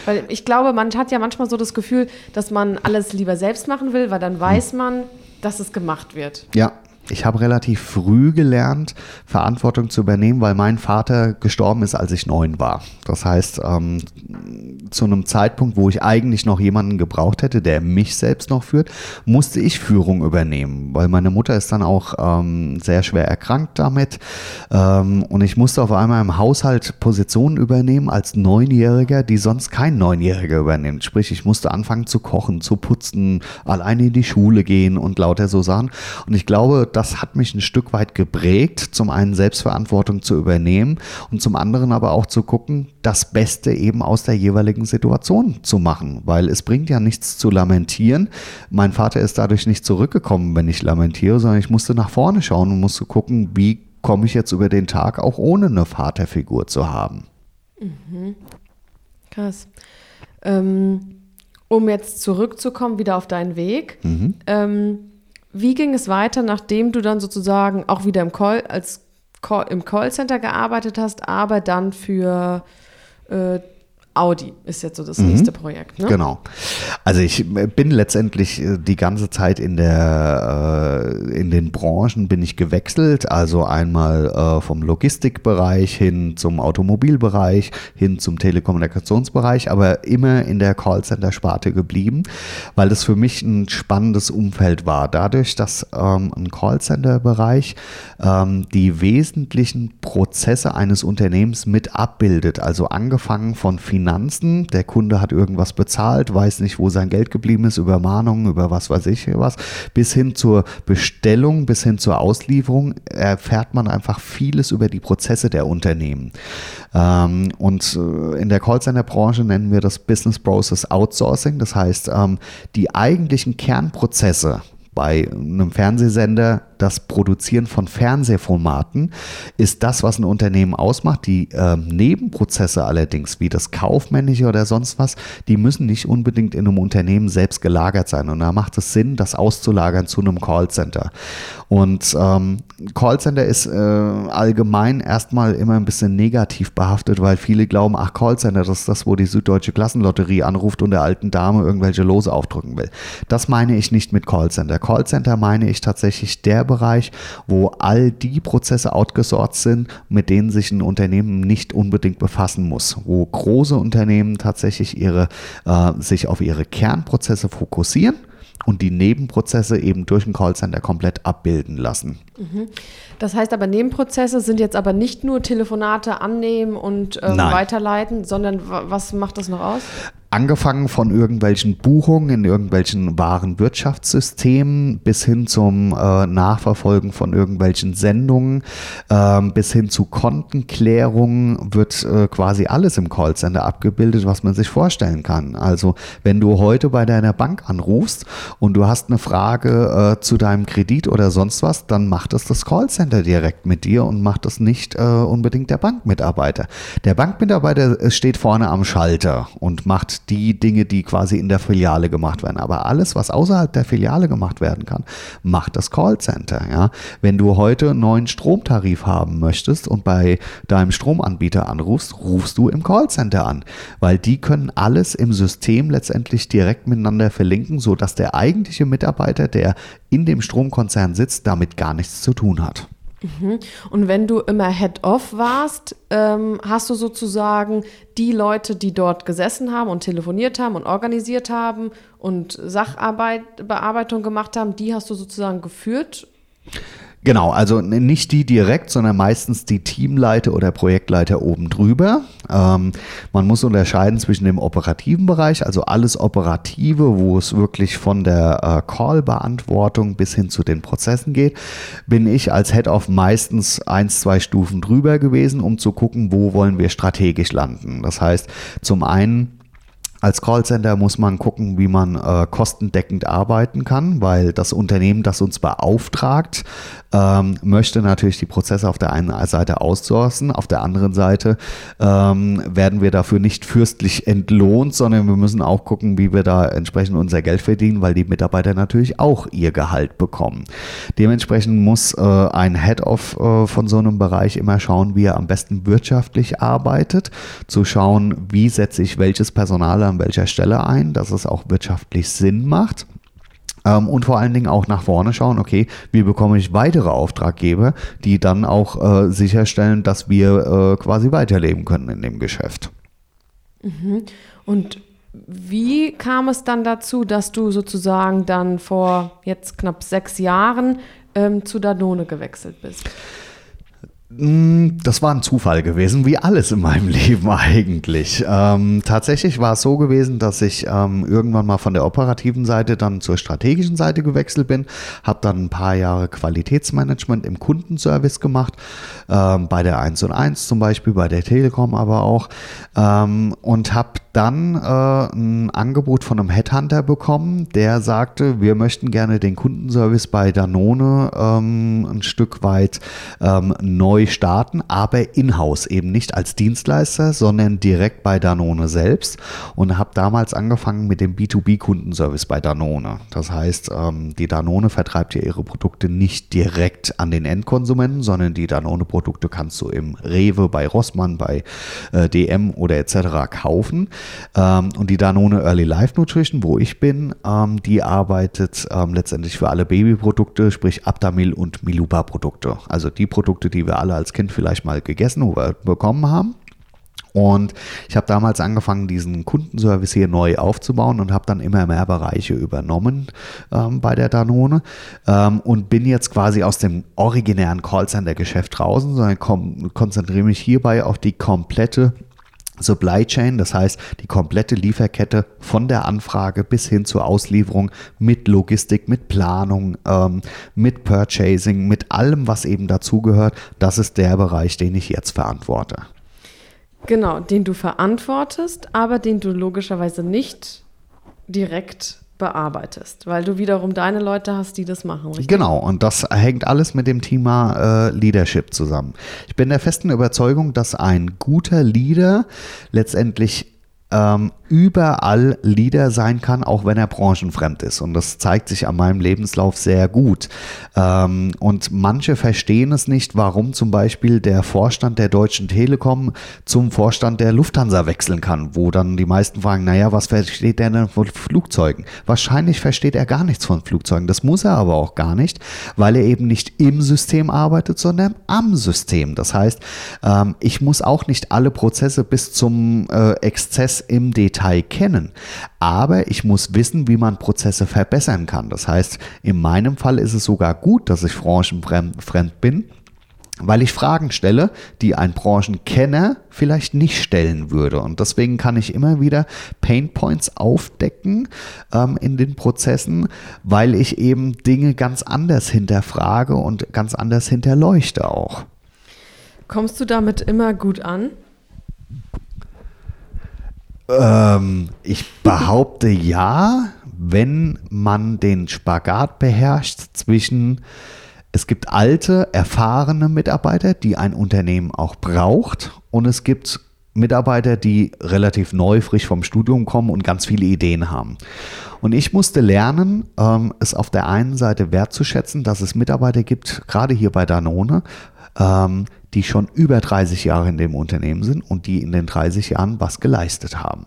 Weil ich glaube, man hat ja manchmal so das Gefühl, dass man alles lieber selbst machen will, weil dann weiß man, dass es gemacht wird. Ja. Ich habe relativ früh gelernt, Verantwortung zu übernehmen, weil mein Vater gestorben ist, als ich neun war. Das heißt, ähm, zu einem Zeitpunkt, wo ich eigentlich noch jemanden gebraucht hätte, der mich selbst noch führt, musste ich Führung übernehmen, weil meine Mutter ist dann auch ähm, sehr schwer erkrankt damit. Ähm, und ich musste auf einmal im Haushalt Positionen übernehmen als Neunjähriger, die sonst kein Neunjähriger übernimmt. Sprich, ich musste anfangen zu kochen, zu putzen, alleine in die Schule gehen und lauter so Sachen. Und ich glaube, das hat mich ein Stück weit geprägt, zum einen Selbstverantwortung zu übernehmen und zum anderen aber auch zu gucken, das Beste eben aus der jeweiligen Situation zu machen, weil es bringt ja nichts zu lamentieren. Mein Vater ist dadurch nicht zurückgekommen, wenn ich lamentiere, sondern ich musste nach vorne schauen und musste gucken, wie komme ich jetzt über den Tag auch ohne eine Vaterfigur zu haben. Mhm. Krass. Ähm, um jetzt zurückzukommen, wieder auf deinen Weg. Mhm. Ähm, wie ging es weiter, nachdem du dann sozusagen auch wieder im Call, als Call, im Callcenter gearbeitet hast, aber dann für äh, Audi ist jetzt so das mhm. nächste Projekt. Ne? Genau. Also ich bin letztendlich äh, die ganze Zeit in der äh, in den Branchen bin ich gewechselt. Also einmal äh, vom Logistikbereich hin zum Automobilbereich, hin zum Telekommunikationsbereich, aber immer in der Callcenter-Sparte geblieben, weil das für mich ein spannendes Umfeld war. Dadurch, dass ähm, ein Callcenter-Bereich ähm, die wesentlichen Prozesse eines Unternehmens mit abbildet, also angefangen von Finanzen Finanzen. Der Kunde hat irgendwas bezahlt, weiß nicht, wo sein Geld geblieben ist, über Mahnungen, über was weiß ich was, bis hin zur Bestellung, bis hin zur Auslieferung erfährt man einfach vieles über die Prozesse der Unternehmen. Ähm, und äh, in der Callcenter-Branche nennen wir das Business Process Outsourcing. Das heißt, ähm, die eigentlichen Kernprozesse bei einem Fernsehsender das Produzieren von Fernsehformaten ist das, was ein Unternehmen ausmacht. Die äh, Nebenprozesse allerdings, wie das Kaufmännische oder sonst was, die müssen nicht unbedingt in einem Unternehmen selbst gelagert sein. Und da macht es Sinn, das auszulagern zu einem Callcenter. Und ähm, Callcenter ist äh, allgemein erstmal immer ein bisschen negativ behaftet, weil viele glauben, ach, Callcenter, das ist das, wo die Süddeutsche Klassenlotterie anruft und der alten Dame irgendwelche Lose aufdrücken will. Das meine ich nicht mit Callcenter. Callcenter meine ich tatsächlich der Bereich, wo all die Prozesse outgesourced sind, mit denen sich ein Unternehmen nicht unbedingt befassen muss, wo große Unternehmen tatsächlich ihre, äh, sich auf ihre Kernprozesse fokussieren und die Nebenprozesse eben durch ein Callcenter komplett abbilden lassen. Mhm. Das heißt aber, Nebenprozesse sind jetzt aber nicht nur Telefonate annehmen und ähm, weiterleiten, sondern was macht das noch aus? Angefangen von irgendwelchen Buchungen in irgendwelchen wahren Wirtschaftssystemen bis hin zum äh, Nachverfolgen von irgendwelchen Sendungen, äh, bis hin zu Kontenklärungen wird äh, quasi alles im Callcenter abgebildet, was man sich vorstellen kann. Also wenn du heute bei deiner Bank anrufst und du hast eine Frage äh, zu deinem Kredit oder sonst was, dann macht es das Callcenter direkt mit dir und macht es nicht äh, unbedingt der Bankmitarbeiter. Der Bankmitarbeiter äh, steht vorne am Schalter und macht die Dinge, die quasi in der Filiale gemacht werden. Aber alles, was außerhalb der Filiale gemacht werden kann, macht das Callcenter. Ja? Wenn du heute einen neuen Stromtarif haben möchtest und bei deinem Stromanbieter anrufst, rufst du im Callcenter an, weil die können alles im System letztendlich direkt miteinander verlinken, sodass der eigentliche Mitarbeiter, der in dem Stromkonzern sitzt, damit gar nichts zu tun hat. Mhm. Und wenn du immer Head-Off warst, ähm, hast du sozusagen die Leute, die dort gesessen haben und telefoniert haben und organisiert haben und Sacharbeit, Bearbeitung gemacht haben, die hast du sozusagen geführt? Genau, also nicht die direkt, sondern meistens die Teamleiter oder Projektleiter oben drüber. Ähm, man muss unterscheiden zwischen dem operativen Bereich, also alles Operative, wo es wirklich von der äh, Call-Beantwortung bis hin zu den Prozessen geht, bin ich als Head of meistens eins, zwei Stufen drüber gewesen, um zu gucken, wo wollen wir strategisch landen. Das heißt, zum einen als Callcenter muss man gucken, wie man äh, kostendeckend arbeiten kann, weil das Unternehmen, das uns beauftragt, ähm, möchte natürlich die Prozesse auf der einen Seite outsourcen, auf der anderen Seite ähm, werden wir dafür nicht fürstlich entlohnt, sondern wir müssen auch gucken, wie wir da entsprechend unser Geld verdienen, weil die Mitarbeiter natürlich auch ihr Gehalt bekommen. Dementsprechend muss äh, ein Head-Off äh, von so einem Bereich immer schauen, wie er am besten wirtschaftlich arbeitet, zu schauen, wie setze ich welches Personal an welcher Stelle ein, dass es auch wirtschaftlich Sinn macht. Ähm, und vor allen Dingen auch nach vorne schauen, okay, wie bekomme ich weitere Auftraggeber, die dann auch äh, sicherstellen, dass wir äh, quasi weiterleben können in dem Geschäft. Mhm. Und wie kam es dann dazu, dass du sozusagen dann vor jetzt knapp sechs Jahren ähm, zu Danone gewechselt bist? Hm, das war ein Zufall gewesen, wie alles in meinem <laughs> Leben eigentlich. Ähm, tatsächlich war es so gewesen, dass ich ähm, irgendwann mal von der operativen Seite dann zur strategischen Seite gewechselt bin, habe dann ein paar Jahre Qualitätsmanagement im Kundenservice gemacht, ähm, bei der 1 und 1 zum Beispiel, bei der Telekom aber auch ähm, und habe dann äh, ein Angebot von einem Headhunter bekommen, der sagte, wir möchten gerne den Kundenservice bei Danone ähm, ein Stück weit ähm, neu starten, aber in-house, eben nicht als Dienstleister, sondern direkt bei Danone selbst und habe damals angefangen mit dem B2B-Kundenservice bei Danone. Das heißt, ähm, die Danone vertreibt ja ihre Produkte nicht direkt an den Endkonsumenten, sondern die Danone-Produkte kannst du im Rewe, bei Rossmann, bei äh, DM oder etc. kaufen. Ähm, und die Danone Early Life Nutrition, wo ich bin, ähm, die arbeitet ähm, letztendlich für alle Babyprodukte, sprich Abdamil und Miluba Produkte. Also die Produkte, die wir alle als Kind vielleicht mal gegessen oder bekommen haben. Und ich habe damals angefangen, diesen Kundenservice hier neu aufzubauen und habe dann immer mehr Bereiche übernommen ähm, bei der Danone ähm, und bin jetzt quasi aus dem originären Callcenter-Geschäft draußen, sondern konzentriere mich hierbei auf die komplette Supply Chain, das heißt die komplette Lieferkette von der Anfrage bis hin zur Auslieferung mit Logistik, mit Planung, ähm, mit Purchasing, mit allem, was eben dazugehört. Das ist der Bereich, den ich jetzt verantworte. Genau, den du verantwortest, aber den du logischerweise nicht direkt bearbeitest, weil du wiederum deine Leute hast, die das machen. Richtig? Genau, und das hängt alles mit dem Thema äh, Leadership zusammen. Ich bin der festen Überzeugung, dass ein guter Leader letztendlich ähm, überall Leader sein kann, auch wenn er branchenfremd ist. Und das zeigt sich an meinem Lebenslauf sehr gut. Ähm, und manche verstehen es nicht, warum zum Beispiel der Vorstand der Deutschen Telekom zum Vorstand der Lufthansa wechseln kann, wo dann die meisten fragen, naja, was versteht der denn von Flugzeugen? Wahrscheinlich versteht er gar nichts von Flugzeugen. Das muss er aber auch gar nicht, weil er eben nicht im System arbeitet, sondern am System. Das heißt, ähm, ich muss auch nicht alle Prozesse bis zum äh, Exzess im Detail kennen. Aber ich muss wissen, wie man Prozesse verbessern kann. Das heißt, in meinem Fall ist es sogar gut, dass ich branchenfremd bin, weil ich Fragen stelle, die ein Branchenkenner vielleicht nicht stellen würde. Und deswegen kann ich immer wieder Painpoints aufdecken ähm, in den Prozessen, weil ich eben Dinge ganz anders hinterfrage und ganz anders hinterleuchte auch. Kommst du damit immer gut an? Ähm, ich behaupte ja, wenn man den Spagat beherrscht zwischen, es gibt alte, erfahrene Mitarbeiter, die ein Unternehmen auch braucht, und es gibt Mitarbeiter, die relativ neu, frisch vom Studium kommen und ganz viele Ideen haben. Und ich musste lernen, ähm, es auf der einen Seite wertzuschätzen, dass es Mitarbeiter gibt, gerade hier bei Danone, ähm, die schon über 30 Jahre in dem Unternehmen sind und die in den 30 Jahren was geleistet haben.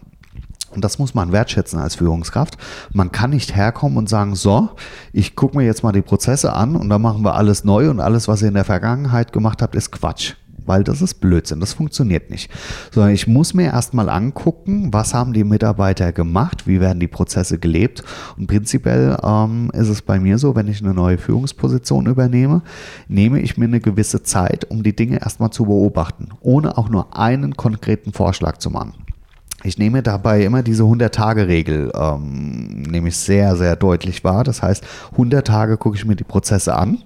Und das muss man wertschätzen als Führungskraft. Man kann nicht herkommen und sagen, so, ich gucke mir jetzt mal die Prozesse an und dann machen wir alles neu und alles, was ihr in der Vergangenheit gemacht habt, ist Quatsch weil das ist Blödsinn, das funktioniert nicht. Sondern ich muss mir erstmal angucken, was haben die Mitarbeiter gemacht, wie werden die Prozesse gelebt. Und prinzipiell ähm, ist es bei mir so, wenn ich eine neue Führungsposition übernehme, nehme ich mir eine gewisse Zeit, um die Dinge erstmal zu beobachten, ohne auch nur einen konkreten Vorschlag zu machen. Ich nehme dabei immer diese 100-Tage-Regel, ähm, nehme ich sehr, sehr deutlich wahr. Das heißt, 100 Tage gucke ich mir die Prozesse an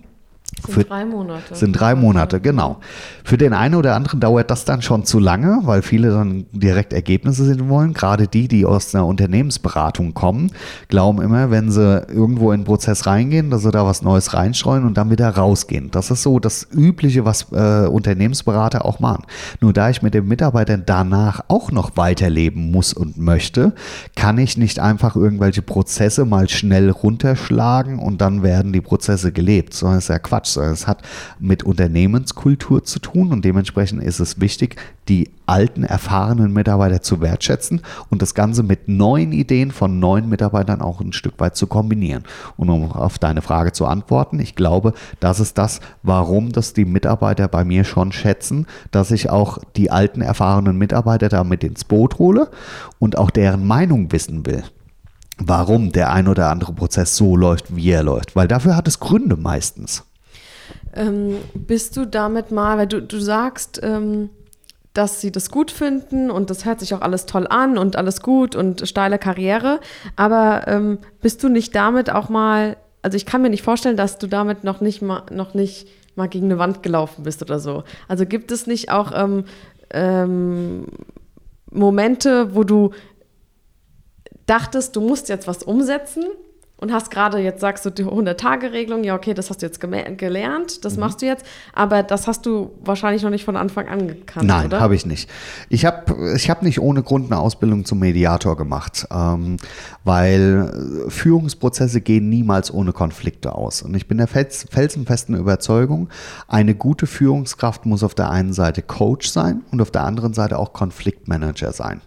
sind für, drei Monate. Sind drei Monate, genau. Für den einen oder anderen dauert das dann schon zu lange, weil viele dann direkt Ergebnisse sehen wollen. Gerade die, die aus einer Unternehmensberatung kommen, glauben immer, wenn sie irgendwo in den Prozess reingehen, dass sie da was Neues reinstreuen und dann wieder rausgehen. Das ist so das Übliche, was äh, Unternehmensberater auch machen. Nur da ich mit den Mitarbeitern danach auch noch weiterleben muss und möchte, kann ich nicht einfach irgendwelche Prozesse mal schnell runterschlagen und dann werden die Prozesse gelebt, sondern es ist ja Quatsch. Quatsch, es hat mit Unternehmenskultur zu tun und dementsprechend ist es wichtig, die alten, erfahrenen Mitarbeiter zu wertschätzen und das Ganze mit neuen Ideen von neuen Mitarbeitern auch ein Stück weit zu kombinieren. Und um auf deine Frage zu antworten, ich glaube, das ist das, warum das die Mitarbeiter bei mir schon schätzen, dass ich auch die alten, erfahrenen Mitarbeiter da mit ins Boot hole und auch deren Meinung wissen will warum der ein oder andere Prozess so läuft, wie er läuft. Weil dafür hat es Gründe meistens. Ähm, bist du damit mal, weil du, du sagst, ähm, dass sie das gut finden und das hört sich auch alles toll an und alles gut und steile Karriere. Aber ähm, bist du nicht damit auch mal, also ich kann mir nicht vorstellen, dass du damit noch nicht mal, noch nicht mal gegen eine Wand gelaufen bist oder so. Also gibt es nicht auch ähm, ähm, Momente, wo du dachtest, du musst jetzt was umsetzen und hast gerade, jetzt sagst du die 100-Tage-Regelung, ja, okay, das hast du jetzt gelernt, das mhm. machst du jetzt, aber das hast du wahrscheinlich noch nicht von Anfang an gekannt, Nein, habe ich nicht. Ich habe ich hab nicht ohne Grund eine Ausbildung zum Mediator gemacht, ähm, weil Führungsprozesse gehen niemals ohne Konflikte aus. Und ich bin der fels felsenfesten Überzeugung, eine gute Führungskraft muss auf der einen Seite Coach sein und auf der anderen Seite auch Konfliktmanager sein.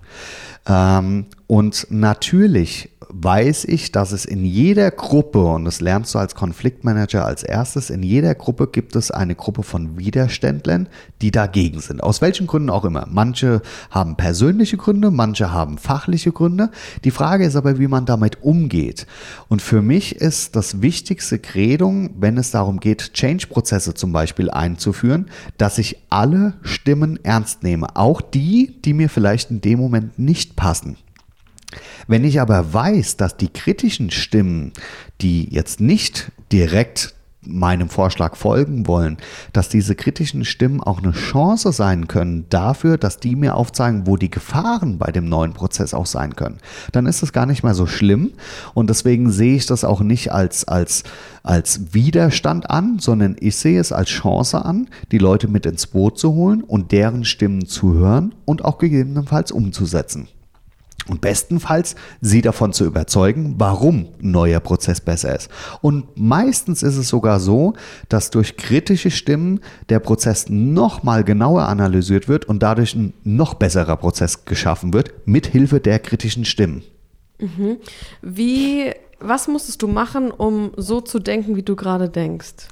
Ähm, und natürlich weiß ich, dass es in jeder Gruppe, und das lernst du als Konfliktmanager als erstes, in jeder Gruppe gibt es eine Gruppe von Widerständlern, die dagegen sind. Aus welchen Gründen auch immer. Manche haben persönliche Gründe, manche haben fachliche Gründe. Die Frage ist aber, wie man damit umgeht. Und für mich ist das wichtigste Credo, wenn es darum geht, Change-Prozesse zum Beispiel einzuführen, dass ich alle Stimmen ernst nehme. Auch die, die mir vielleicht in dem Moment nicht passen. Wenn ich aber weiß, dass die kritischen Stimmen, die jetzt nicht direkt meinem Vorschlag folgen wollen, dass diese kritischen Stimmen auch eine Chance sein können dafür, dass die mir aufzeigen, wo die Gefahren bei dem neuen Prozess auch sein können, dann ist das gar nicht mehr so schlimm und deswegen sehe ich das auch nicht als, als, als Widerstand an, sondern ich sehe es als Chance an, die Leute mit ins Boot zu holen und deren Stimmen zu hören und auch gegebenenfalls umzusetzen. Und bestenfalls sie davon zu überzeugen, warum ein neuer Prozess besser ist. Und meistens ist es sogar so, dass durch kritische Stimmen der Prozess nochmal genauer analysiert wird und dadurch ein noch besserer Prozess geschaffen wird, mit Hilfe der kritischen Stimmen. Mhm. Wie, was musstest du machen, um so zu denken, wie du gerade denkst?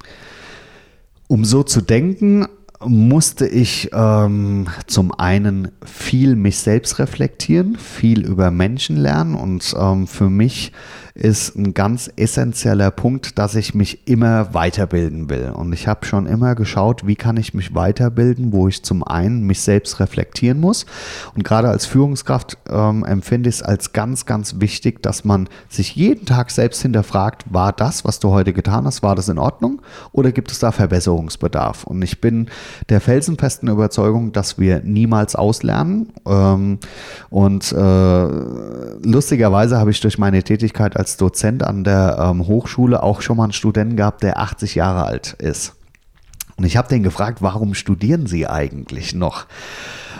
Um so zu denken, musste ich ähm, zum einen viel mich selbst reflektieren, viel über Menschen lernen und ähm, für mich ist ein ganz essentieller Punkt, dass ich mich immer weiterbilden will. Und ich habe schon immer geschaut, wie kann ich mich weiterbilden, wo ich zum einen mich selbst reflektieren muss. Und gerade als Führungskraft ähm, empfinde ich es als ganz, ganz wichtig, dass man sich jeden Tag selbst hinterfragt, war das, was du heute getan hast, war das in Ordnung oder gibt es da Verbesserungsbedarf? Und ich bin der felsenfesten Überzeugung, dass wir niemals auslernen. Ähm, und äh, lustigerweise habe ich durch meine Tätigkeit als als Dozent an der ähm, Hochschule auch schon mal einen Studenten gehabt, der 80 Jahre alt ist. Und ich habe den gefragt, warum studieren Sie eigentlich noch?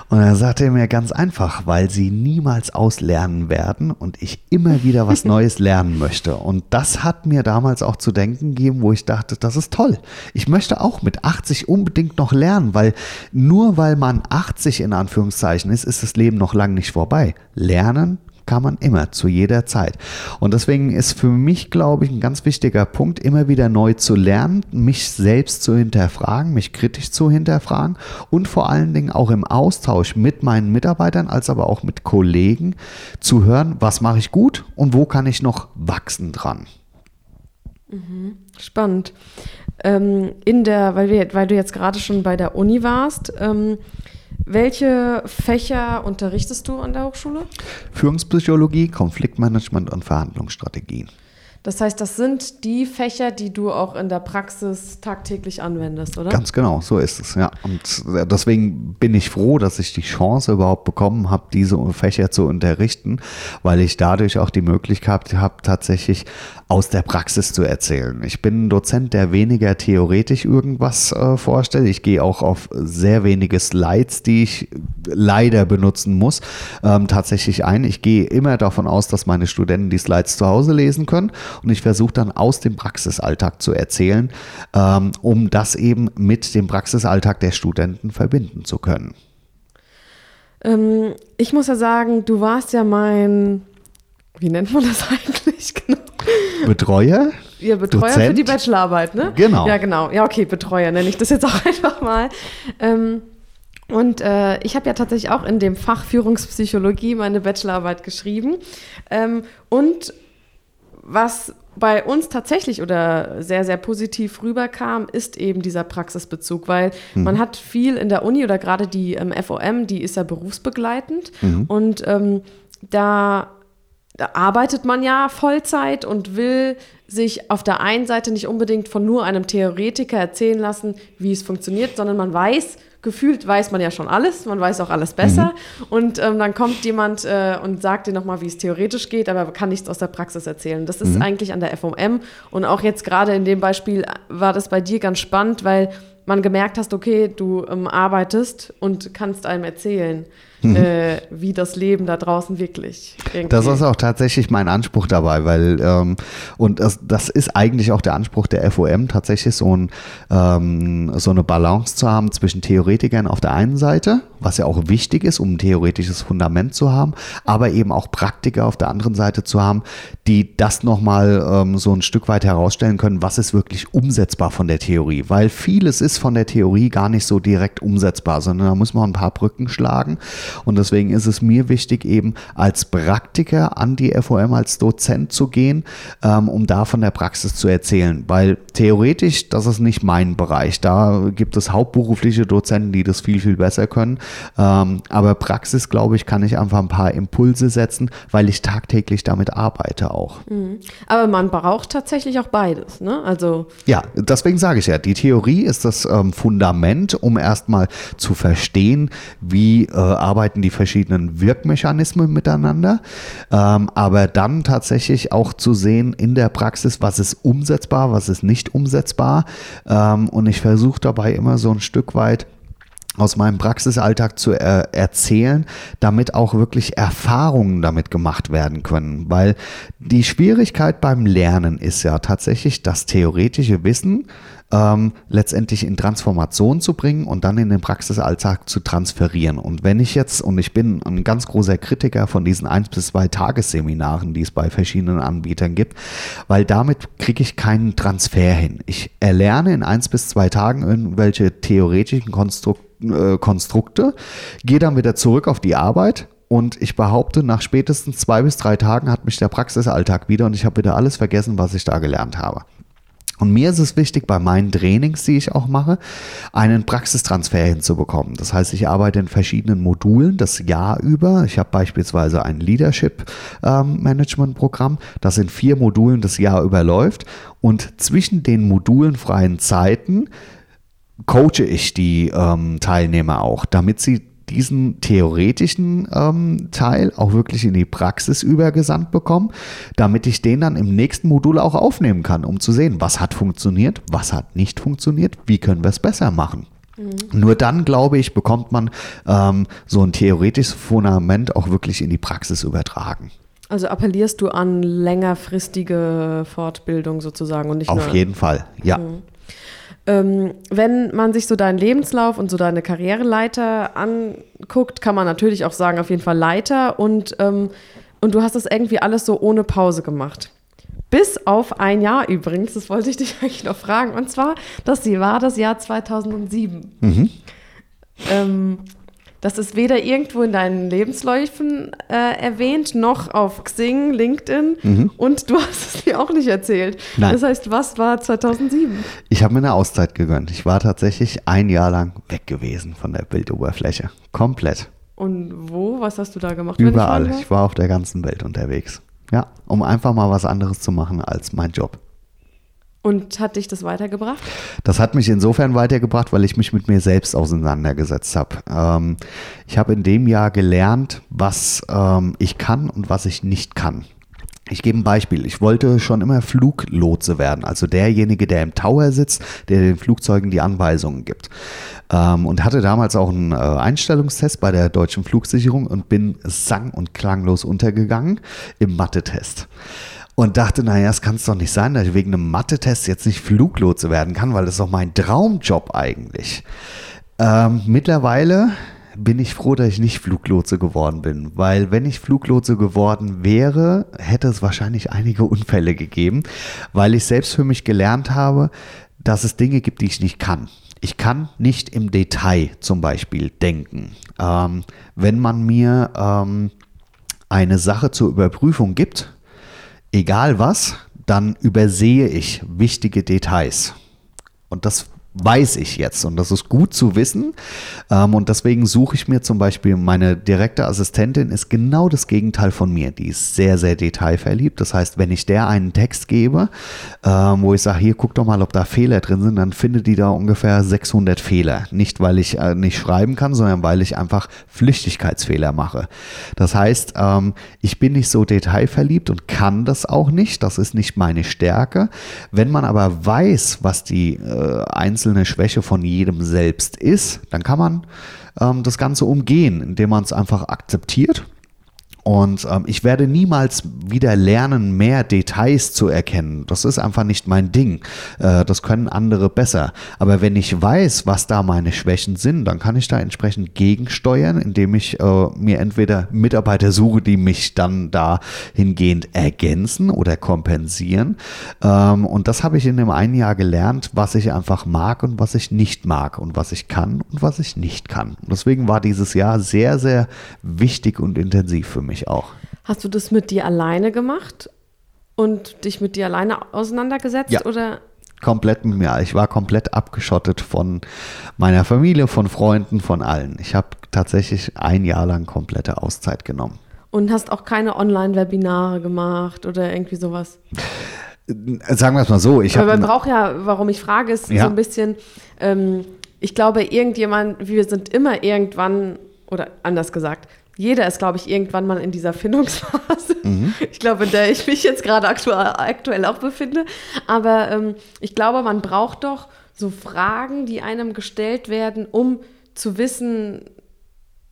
Und er sagte mir ganz einfach, weil sie niemals auslernen werden und ich immer wieder was <laughs> Neues lernen möchte. Und das hat mir damals auch zu denken gegeben, wo ich dachte, das ist toll. Ich möchte auch mit 80 unbedingt noch lernen, weil nur weil man 80 in Anführungszeichen ist, ist das Leben noch lang nicht vorbei. Lernen kann man immer, zu jeder Zeit. Und deswegen ist für mich, glaube ich, ein ganz wichtiger Punkt, immer wieder neu zu lernen, mich selbst zu hinterfragen, mich kritisch zu hinterfragen und vor allen Dingen auch im Austausch mit meinen Mitarbeitern, als aber auch mit Kollegen zu hören, was mache ich gut und wo kann ich noch wachsen dran. Mhm. Spannend. Ähm, in der, weil, wir, weil du jetzt gerade schon bei der Uni warst, ähm, welche Fächer unterrichtest du an der Hochschule? Führungspsychologie, Konfliktmanagement und Verhandlungsstrategien. Das heißt, das sind die Fächer, die du auch in der Praxis tagtäglich anwendest, oder? Ganz genau, so ist es, ja. Und deswegen bin ich froh, dass ich die Chance überhaupt bekommen habe, diese Fächer zu unterrichten, weil ich dadurch auch die Möglichkeit habe, tatsächlich aus der Praxis zu erzählen. Ich bin ein Dozent, der weniger theoretisch irgendwas äh, vorstellt. Ich gehe auch auf sehr wenige Slides, die ich leider benutzen muss, ähm, tatsächlich ein. Ich gehe immer davon aus, dass meine Studenten die Slides zu Hause lesen können und ich versuche dann aus dem Praxisalltag zu erzählen, ähm, um das eben mit dem Praxisalltag der Studenten verbinden zu können. Ähm, ich muss ja sagen, du warst ja mein, wie nennt man das <laughs> eigentlich genau? Betreuer? Ja, Betreuer Dozent? für die Bachelorarbeit, ne? Genau. Ja, genau. Ja, okay, Betreuer nenne ich das jetzt <laughs> auch einfach mal. Ähm, und äh, ich habe ja tatsächlich auch in dem Fach Führungspsychologie meine Bachelorarbeit geschrieben. Ähm, und was bei uns tatsächlich oder sehr, sehr positiv rüberkam, ist eben dieser Praxisbezug, weil mhm. man hat viel in der Uni oder gerade die ähm, FOM, die ist ja berufsbegleitend mhm. und ähm, da, da arbeitet man ja Vollzeit und will sich auf der einen Seite nicht unbedingt von nur einem Theoretiker erzählen lassen, wie es funktioniert, sondern man weiß, gefühlt weiß man ja schon alles, man weiß auch alles besser. Mhm. Und ähm, dann kommt jemand äh, und sagt dir nochmal, wie es theoretisch geht, aber kann nichts aus der Praxis erzählen. Das ist mhm. eigentlich an der FOM. Und auch jetzt gerade in dem Beispiel war das bei dir ganz spannend, weil man gemerkt hast, okay, du ähm, arbeitest und kannst einem erzählen mhm. äh, wie das Leben da draußen wirklich. Irgendwie. Das ist auch tatsächlich mein Anspruch dabei, weil ähm, und das, das ist eigentlich auch der Anspruch der FOM, tatsächlich so, ein, ähm, so eine Balance zu haben zwischen Theoretikern auf der einen Seite, was ja auch wichtig ist, um ein theoretisches Fundament zu haben, aber eben auch Praktiker auf der anderen Seite zu haben, die das nochmal ähm, so ein Stück weit herausstellen können, was ist wirklich umsetzbar von der Theorie, weil vieles ist von der Theorie gar nicht so direkt umsetzbar, sondern da muss man ein paar Brücken schlagen und deswegen ist es mir wichtig, eben als Praktiker an die FOM als Dozent zu gehen, ähm, um da von der Praxis zu erzählen. Weil theoretisch, das ist nicht mein Bereich. Da gibt es hauptberufliche Dozenten, die das viel, viel besser können. Ähm, aber Praxis, glaube ich, kann ich einfach ein paar Impulse setzen, weil ich tagtäglich damit arbeite auch. Mhm. Aber man braucht tatsächlich auch beides, ne? Also ja, deswegen sage ich ja, die Theorie ist das ähm, Fundament, um erstmal zu verstehen, wie äh, arbeiten die verschiedenen Wirkmechanismen miteinander, ähm, aber dann tatsächlich auch zu sehen in der Praxis, was ist umsetzbar, was ist nicht umsetzbar. Ähm, und ich versuche dabei immer so ein Stück weit aus meinem Praxisalltag zu er erzählen, damit auch wirklich Erfahrungen damit gemacht werden können. Weil die Schwierigkeit beim Lernen ist ja tatsächlich das theoretische Wissen ähm, letztendlich in Transformation zu bringen und dann in den Praxisalltag zu transferieren. Und wenn ich jetzt, und ich bin ein ganz großer Kritiker von diesen eins bis zwei Tagesseminaren, die es bei verschiedenen Anbietern gibt, weil damit kriege ich keinen Transfer hin. Ich erlerne in eins bis zwei Tagen irgendwelche theoretischen Konstrukte äh, Konstrukte, gehe dann wieder zurück auf die Arbeit und ich behaupte, nach spätestens zwei bis drei Tagen hat mich der Praxisalltag wieder und ich habe wieder alles vergessen, was ich da gelernt habe. Und mir ist es wichtig, bei meinen Trainings, die ich auch mache, einen Praxistransfer hinzubekommen. Das heißt, ich arbeite in verschiedenen Modulen das Jahr über. Ich habe beispielsweise ein Leadership ähm, das in vier Modulen das Jahr überläuft. Und zwischen den Modulen freien Zeiten coache ich die ähm, Teilnehmer auch, damit sie diesen theoretischen ähm, Teil auch wirklich in die Praxis übergesandt bekommen, damit ich den dann im nächsten Modul auch aufnehmen kann, um zu sehen, was hat funktioniert, was hat nicht funktioniert, wie können wir es besser machen. Mhm. Nur dann, glaube ich, bekommt man ähm, so ein theoretisches Fundament auch wirklich in die Praxis übertragen. Also appellierst du an längerfristige Fortbildung sozusagen und nicht Auf nur jeden Fall, ja. Mhm. Ähm, wenn man sich so deinen Lebenslauf und so deine Karriereleiter anguckt, kann man natürlich auch sagen, auf jeden Fall Leiter und, ähm, und du hast das irgendwie alles so ohne Pause gemacht. Bis auf ein Jahr übrigens, das wollte ich dich <laughs> eigentlich noch fragen. Und zwar, das war das Jahr 2007. Mhm. Ähm, das ist weder irgendwo in deinen Lebensläufen äh, erwähnt, noch auf Xing, LinkedIn. Mhm. Und du <laughs> hast es mir auch nicht erzählt. Nein. Das heißt, was war 2007? Ich habe mir eine Auszeit gegönnt. Ich war tatsächlich ein Jahr lang weg gewesen von der Bildoberfläche. Komplett. Und wo? Was hast du da gemacht? Überall. Ich, ich war auf der ganzen Welt unterwegs. Ja, um einfach mal was anderes zu machen als mein Job. Und hat dich das weitergebracht? Das hat mich insofern weitergebracht, weil ich mich mit mir selbst auseinandergesetzt habe. Ähm, ich habe in dem Jahr gelernt, was ähm, ich kann und was ich nicht kann. Ich gebe ein Beispiel. Ich wollte schon immer Fluglotse werden, also derjenige, der im Tower sitzt, der den Flugzeugen die Anweisungen gibt. Ähm, und hatte damals auch einen äh, Einstellungstest bei der deutschen Flugsicherung und bin sang- und klanglos untergegangen im Mathe-Test. Und dachte, naja, es kann es doch nicht sein, dass ich wegen einem Mathe-Test jetzt nicht Fluglotse werden kann, weil das ist doch mein Traumjob eigentlich. Ähm, mittlerweile bin ich froh, dass ich nicht Fluglotse geworden bin, weil wenn ich Fluglotse geworden wäre, hätte es wahrscheinlich einige Unfälle gegeben, weil ich selbst für mich gelernt habe, dass es Dinge gibt, die ich nicht kann. Ich kann nicht im Detail zum Beispiel denken. Ähm, wenn man mir ähm, eine Sache zur Überprüfung gibt, egal was, dann übersehe ich wichtige Details. Und das weiß ich jetzt und das ist gut zu wissen. Ähm, und deswegen suche ich mir zum Beispiel meine direkte Assistentin ist genau das Gegenteil von mir. Die ist sehr, sehr detailverliebt. Das heißt, wenn ich der einen Text gebe, ähm, wo ich sage, hier guck doch mal, ob da Fehler drin sind, dann findet die da ungefähr 600 Fehler. Nicht, weil ich äh, nicht schreiben kann, sondern weil ich einfach Flüchtigkeitsfehler mache. Das heißt, ähm, ich bin nicht so detailverliebt und kann das auch nicht. Das ist nicht meine Stärke. Wenn man aber weiß, was die äh, einzelnen einzelne Schwäche von jedem selbst ist, dann kann man ähm, das Ganze umgehen, indem man es einfach akzeptiert und ähm, ich werde niemals wieder lernen, mehr Details zu erkennen. Das ist einfach nicht mein Ding. Äh, das können andere besser. Aber wenn ich weiß, was da meine Schwächen sind, dann kann ich da entsprechend gegensteuern, indem ich äh, mir entweder Mitarbeiter suche, die mich dann dahingehend ergänzen oder kompensieren. Ähm, und das habe ich in dem einen Jahr gelernt, was ich einfach mag und was ich nicht mag und was ich kann und was ich nicht kann. Und deswegen war dieses Jahr sehr, sehr wichtig und intensiv für mich mich auch. Hast du das mit dir alleine gemacht und dich mit dir alleine auseinandergesetzt ja. oder? Komplett mit mir. Ich war komplett abgeschottet von meiner Familie, von Freunden, von allen. Ich habe tatsächlich ein Jahr lang komplette Auszeit genommen. Und hast auch keine Online-Webinare gemacht oder irgendwie sowas? Sagen wir es mal so. Ich Aber man braucht ja, warum ich frage, ist ja. so ein bisschen, ähm, ich glaube, irgendjemand, wir sind immer irgendwann, oder anders gesagt, jeder ist, glaube ich, irgendwann mal in dieser Findungsphase. Mhm. <laughs> Ich glaube, in der ich mich jetzt gerade aktuell, aktuell auch befinde. Aber ähm, ich glaube, man braucht doch so Fragen, die einem gestellt werden, um zu wissen,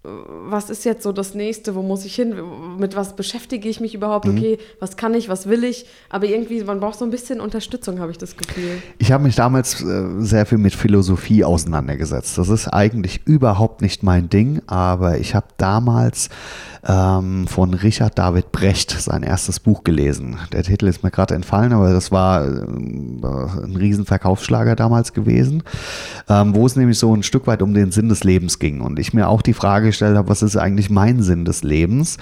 was ist jetzt so das nächste, wo muss ich hin, mit was beschäftige ich mich überhaupt, mhm. okay, was kann ich, was will ich, aber irgendwie, man braucht so ein bisschen Unterstützung, habe ich das Gefühl. Ich habe mich damals äh, sehr viel mit Philosophie auseinandergesetzt. Das ist eigentlich überhaupt nicht mein Ding, aber ich habe damals ähm, von Richard David Brecht sein erstes Buch gelesen. Der Titel ist mir gerade entfallen, aber das war äh, ein Riesenverkaufsschlager damals gewesen, ähm, wo es nämlich so ein Stück weit um den Sinn des Lebens ging und ich mir auch die Frage gestellt habe, was ist eigentlich mein Sinn des Lebens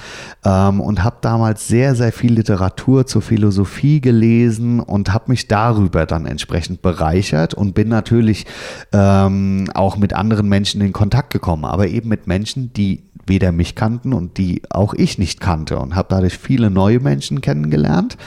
ähm, und habe damals sehr, sehr viel Literatur zur Philosophie gelesen und habe mich darüber dann entsprechend bereichert und bin natürlich ähm, auch mit anderen Menschen in Kontakt gekommen, aber eben mit Menschen, die weder mich kannten und die auch ich nicht kannte und habe dadurch viele neue Menschen kennengelernt.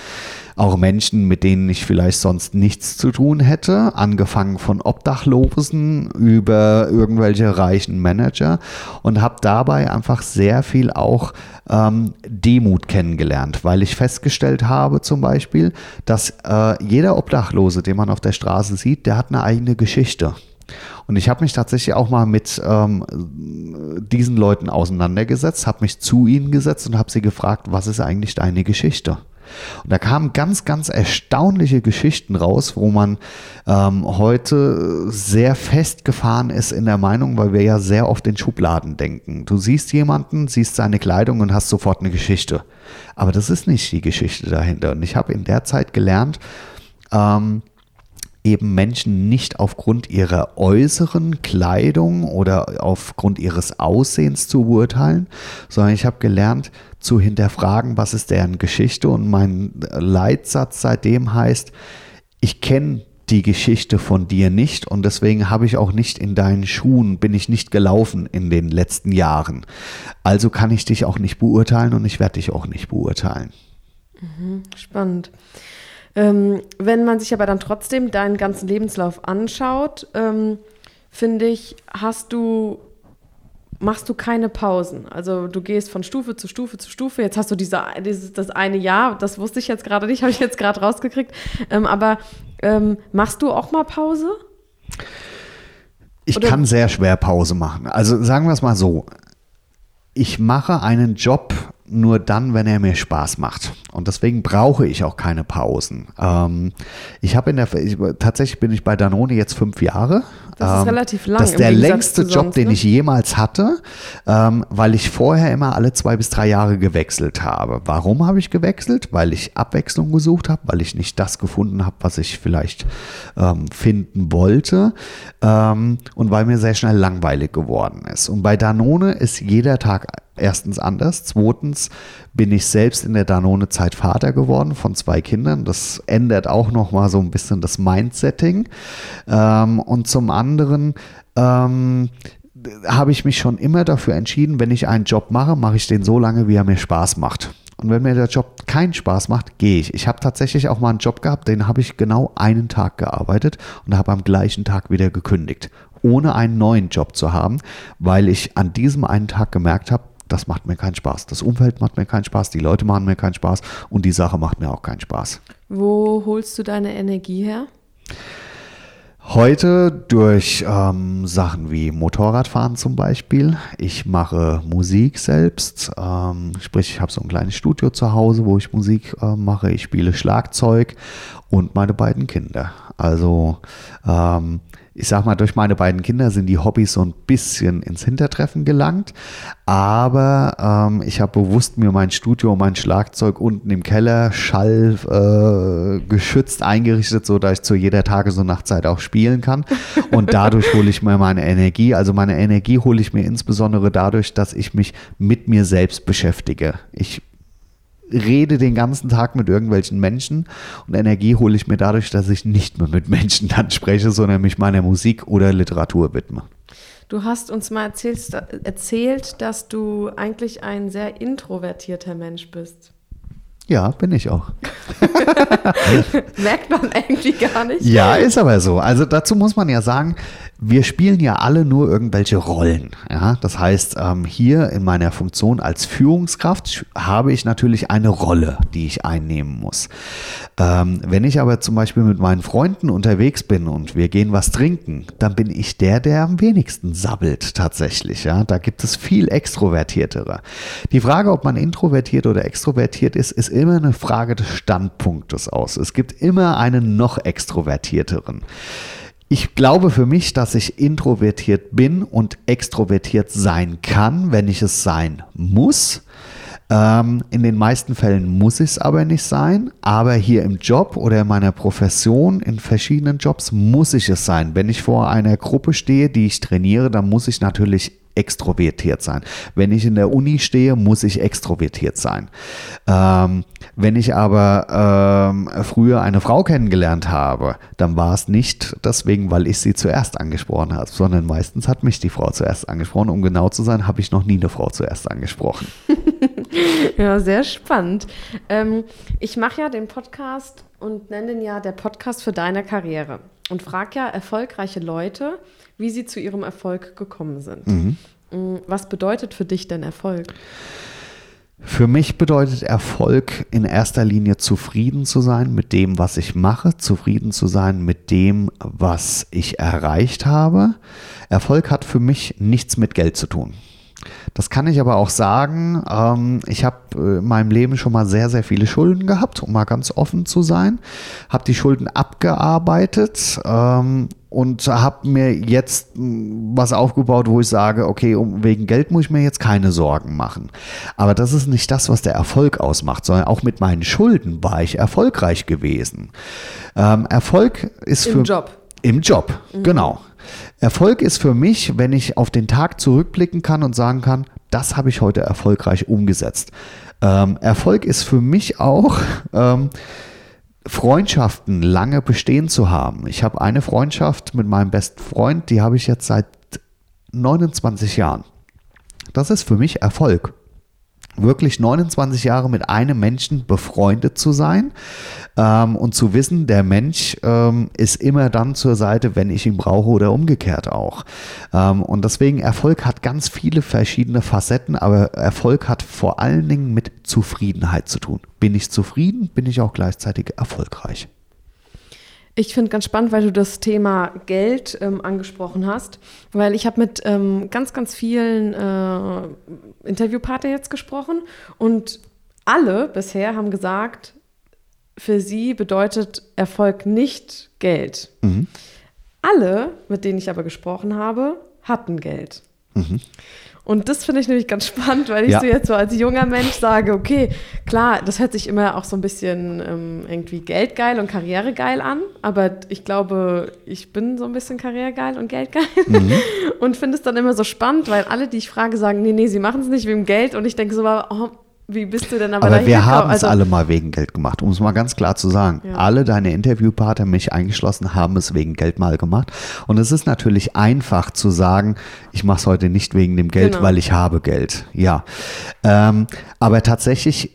Auch Menschen, mit denen ich vielleicht sonst nichts zu tun hätte, angefangen von Obdachlosen über irgendwelche reichen Manager und habe dabei einfach sehr viel auch ähm, Demut kennengelernt, weil ich festgestellt habe zum Beispiel, dass äh, jeder Obdachlose, den man auf der Straße sieht, der hat eine eigene Geschichte. Und ich habe mich tatsächlich auch mal mit ähm, diesen Leuten auseinandergesetzt, habe mich zu ihnen gesetzt und habe sie gefragt, was ist eigentlich deine Geschichte? Und da kamen ganz, ganz erstaunliche Geschichten raus, wo man ähm, heute sehr festgefahren ist in der Meinung, weil wir ja sehr oft in Schubladen denken. Du siehst jemanden, siehst seine Kleidung und hast sofort eine Geschichte. Aber das ist nicht die Geschichte dahinter. Und ich habe in der Zeit gelernt, ähm, eben Menschen nicht aufgrund ihrer äußeren Kleidung oder aufgrund ihres Aussehens zu beurteilen, sondern ich habe gelernt zu hinterfragen, was ist deren Geschichte und mein Leitsatz seitdem heißt, ich kenne die Geschichte von dir nicht und deswegen habe ich auch nicht in deinen Schuhen, bin ich nicht gelaufen in den letzten Jahren. Also kann ich dich auch nicht beurteilen und ich werde dich auch nicht beurteilen. Mhm, spannend. Ähm, wenn man sich aber dann trotzdem deinen ganzen Lebenslauf anschaut, ähm, finde ich, hast du machst du keine Pausen. Also du gehst von Stufe zu Stufe zu Stufe. Jetzt hast du diese, dieses, das eine Jahr, das wusste ich jetzt gerade nicht, <laughs> habe ich jetzt gerade rausgekriegt. Ähm, aber ähm, machst du auch mal Pause? Ich Oder? kann sehr schwer Pause machen. Also sagen wir es mal so. Ich mache einen Job nur dann, wenn er mir Spaß macht. Und deswegen brauche ich auch keine Pausen. Ähm, ich habe in der, ich, tatsächlich bin ich bei Danone jetzt fünf Jahre. Das ist Ähm, relativ lang Das ist der längste zu Job, sonst, den ne? ich jemals hatte, ähm, weil ich vorher immer alle zwei bis drei Jahre gewechselt habe. Warum habe ich gewechselt? Weil ich Abwechslung gesucht habe, weil ich nicht das gefunden habe, was ich vielleicht ähm, finden wollte ähm, und weil mir sehr schnell langweilig geworden ist. Und bei Danone ist jeder Tag erstens anders. Zweitens bin ich selbst in der Danone-Zeit Vater geworden von zwei Kindern. Das ändert auch noch mal so ein bisschen das Mindsetting. Ähm, und zum anderen ähm, habe ich mich schon immer dafür entschieden, wenn ich einen Job mache, mache ich den so lange, wie er mir Spaß macht. Und wenn mir der Job keinen Spaß macht, gehe ich. Ich habe tatsächlich auch mal einen Job gehabt, den habe ich genau einen Tag gearbeitet und habe am gleichen Tag wieder gekündigt, ohne einen neuen Job zu haben, weil ich an diesem einen Tag gemerkt habe, das macht mir keinen Spaß. Das Umfeld macht mir keinen Spaß, die Leute machen mir keinen Spaß und die Sache macht mir auch keinen Spaß. Wo holst du deine Energie her? Heute durch ähm, Sachen wie Motorradfahren zum Beispiel. Ich mache Musik selbst, ähm, sprich ich habe so ein kleines Studio zu Hause, wo ich Musik äh, mache. Ich spiele Schlagzeug und meine beiden Kinder. Also ähm, ich sag mal, durch meine beiden Kinder sind die Hobbys so ein bisschen ins Hintertreffen gelangt. Aber ähm, ich habe bewusst mir mein Studio, mein Schlagzeug unten im Keller schall äh, geschützt eingerichtet, so dass ich zu jeder Tages- und Nachtzeit auch spielen kann. Und dadurch hole ich mir meine Energie. Also meine Energie hole ich mir insbesondere dadurch, dass ich mich mit mir selbst beschäftige. Ich rede den ganzen Tag mit irgendwelchen Menschen und Energie hole ich mir dadurch, dass ich nicht mehr mit Menschen dann spreche, sondern mich meiner Musik oder Literatur widme. Du hast uns mal erzählt, erzählt, dass du eigentlich ein sehr introvertierter Mensch bist. Ja, bin ich auch. <laughs> Merkt man eigentlich gar nicht. Ja, ist aber so. Also dazu muss man ja sagen, wir spielen ja alle nur irgendwelche Rollen. Ja? Das heißt, ähm, hier in meiner Funktion als Führungskraft habe ich natürlich eine Rolle, die ich einnehmen muss. Ähm, wenn ich aber zum Beispiel mit meinen Freunden unterwegs bin und wir gehen was trinken, dann bin ich der, der am wenigsten sabbelt tatsächlich. Ja? Da gibt es viel extrovertiertere. Die Frage, ob man introvertiert oder extrovertiert ist, ist immer eine Frage des Standpunktes aus. Es gibt immer einen noch extrovertierteren. Ich glaube für mich, dass ich introvertiert bin und extrovertiert sein kann, wenn ich es sein muss. Ähm, in den meisten Fällen muss ich es aber nicht sein, aber hier im Job oder in meiner Profession, in verschiedenen Jobs, muss ich es sein. Wenn ich vor einer Gruppe stehe, die ich trainiere, dann muss ich natürlich extrovertiert sein. Wenn ich in der Uni stehe, muss ich extrovertiert sein. Ähm, wenn ich aber ähm, früher eine Frau kennengelernt habe, dann war es nicht deswegen, weil ich sie zuerst angesprochen habe, sondern meistens hat mich die Frau zuerst angesprochen. Um genau zu sein, habe ich noch nie eine Frau zuerst angesprochen. <laughs> Ja, sehr spannend. Ähm, ich mache ja den Podcast und nenne den ja der Podcast für deine Karriere und frage ja erfolgreiche Leute, wie sie zu ihrem Erfolg gekommen sind. Mm, Was bedeutet für dich denn Erfolg? Für mich bedeutet Erfolg in erster Linie zufrieden zu sein mit dem, was ich mache, zufrieden zu sein mit dem, was ich erreicht habe. Erfolg hat für mich nichts mit Geld zu tun. Das kann ich aber auch sagen. Ähm, ich habe äh, in meinem Leben schon mal sehr, sehr viele Schulden gehabt, um mal ganz offen zu sein. Habe die Schulden abgearbeitet ähm, und habe mir jetzt mh, was aufgebaut, wo ich sage, okay, um, wegen Geld muss ich mir jetzt keine Sorgen machen. Aber das ist nicht das, was der Erfolg ausmacht, sondern auch mit meinen Schulden war ich erfolgreich gewesen. Ähm, Erfolg ist Im für Job. im Job, genau. Erfolg ist für mich, wenn ich auf den Tag zurückblicken kann und sagen kann, das habe ich heute erfolgreich umgesetzt. Ähm, Erfolg ist für mich auch, <laughs> ähm, Freundschaften lange bestehen zu haben. Ich habe eine Freundschaft mit meinem besten Freund, die habe ich jetzt seit 29 Jahren. Das ist für mich Erfolg wirklich 29 Jahre mit einem Menschen befreundet zu sein ähm, und zu wissen, der Mensch ähm, ist immer dann zur Seite, wenn ich ihn brauche oder umgekehrt auch. Ähm, und deswegen Erfolg hat ganz viele verschiedene Facetten, aber Erfolg hat vor allen Dingen mit Zufriedenheit zu tun. Bin ich zufrieden, bin ich auch gleichzeitig erfolgreich. Ich finde ganz spannend, weil du das Thema Geld ähm, angesprochen hast, weil ich habe mit ähm, ganz, ganz vielen äh, Interviewpartnern jetzt gesprochen und alle bisher haben gesagt, für sie bedeutet Erfolg nicht Geld. Mhm. Alle, mit denen ich aber gesprochen habe, hatten Geld. Mhm. Und das finde ich nämlich ganz spannend, weil ich ja. so jetzt so als junger Mensch sage, okay, klar, das hört sich immer auch so ein bisschen ähm, irgendwie geldgeil und karrieregeil an, aber ich glaube, ich bin so ein bisschen karrieregeil und geldgeil mhm. <laughs> und finde es dann immer so spannend, weil alle, die ich frage, sagen, nee, nee, sie machen es nicht wegen Geld und ich denke so, oh, wie bist du denn aber, aber wir haben es also, alle mal wegen Geld gemacht, um es mal ganz klar zu sagen. Ja. Alle deine Interviewpartner, mich eingeschlossen, haben es wegen Geld mal gemacht. Und es ist natürlich einfach zu sagen, ich mache es heute nicht wegen dem Geld, genau. weil ich habe Geld. Ja. Ähm, aber tatsächlich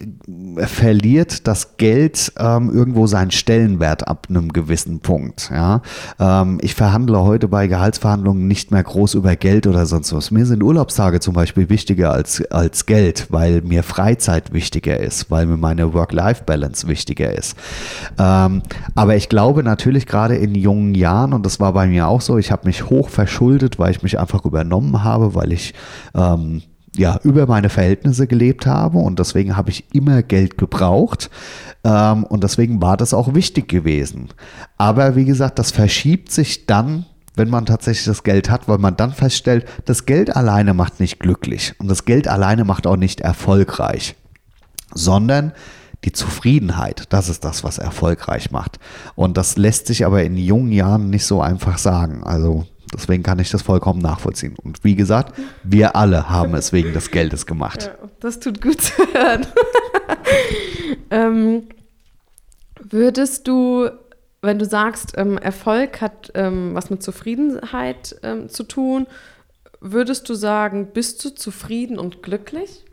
verliert das Geld ähm, irgendwo seinen Stellenwert ab einem gewissen Punkt. Ja? Ähm, ich verhandle heute bei Gehaltsverhandlungen nicht mehr groß über Geld oder sonst was. Mir sind Urlaubstage zum Beispiel wichtiger als, als Geld, weil mir Freizeit wichtiger ist, weil mir meine Work-Life-Balance wichtiger ist. Ähm, aber ich glaube natürlich gerade in jungen Jahren, und das war bei mir auch so, ich habe mich hoch verschuldet, weil ich mich einfach übernommen habe, weil ich ähm, ja, über meine Verhältnisse gelebt habe und deswegen habe ich immer Geld gebraucht ähm, und deswegen war das auch wichtig gewesen. Aber wie gesagt, das verschiebt sich dann, wenn man tatsächlich das Geld hat, weil man dann feststellt, das Geld alleine macht nicht glücklich und das Geld alleine macht auch nicht erfolgreich, sondern die Zufriedenheit, das ist das, was erfolgreich macht. Und das lässt sich aber in jungen Jahren nicht so einfach sagen. Also Deswegen kann ich das vollkommen nachvollziehen. Und wie gesagt, wir alle haben es wegen des Geldes gemacht. Ja, das tut gut zu hören. <laughs> ähm, würdest du, wenn du sagst, ähm, Erfolg hat ähm, was mit Zufriedenheit ähm, zu tun, würdest du sagen, bist du zufrieden und glücklich?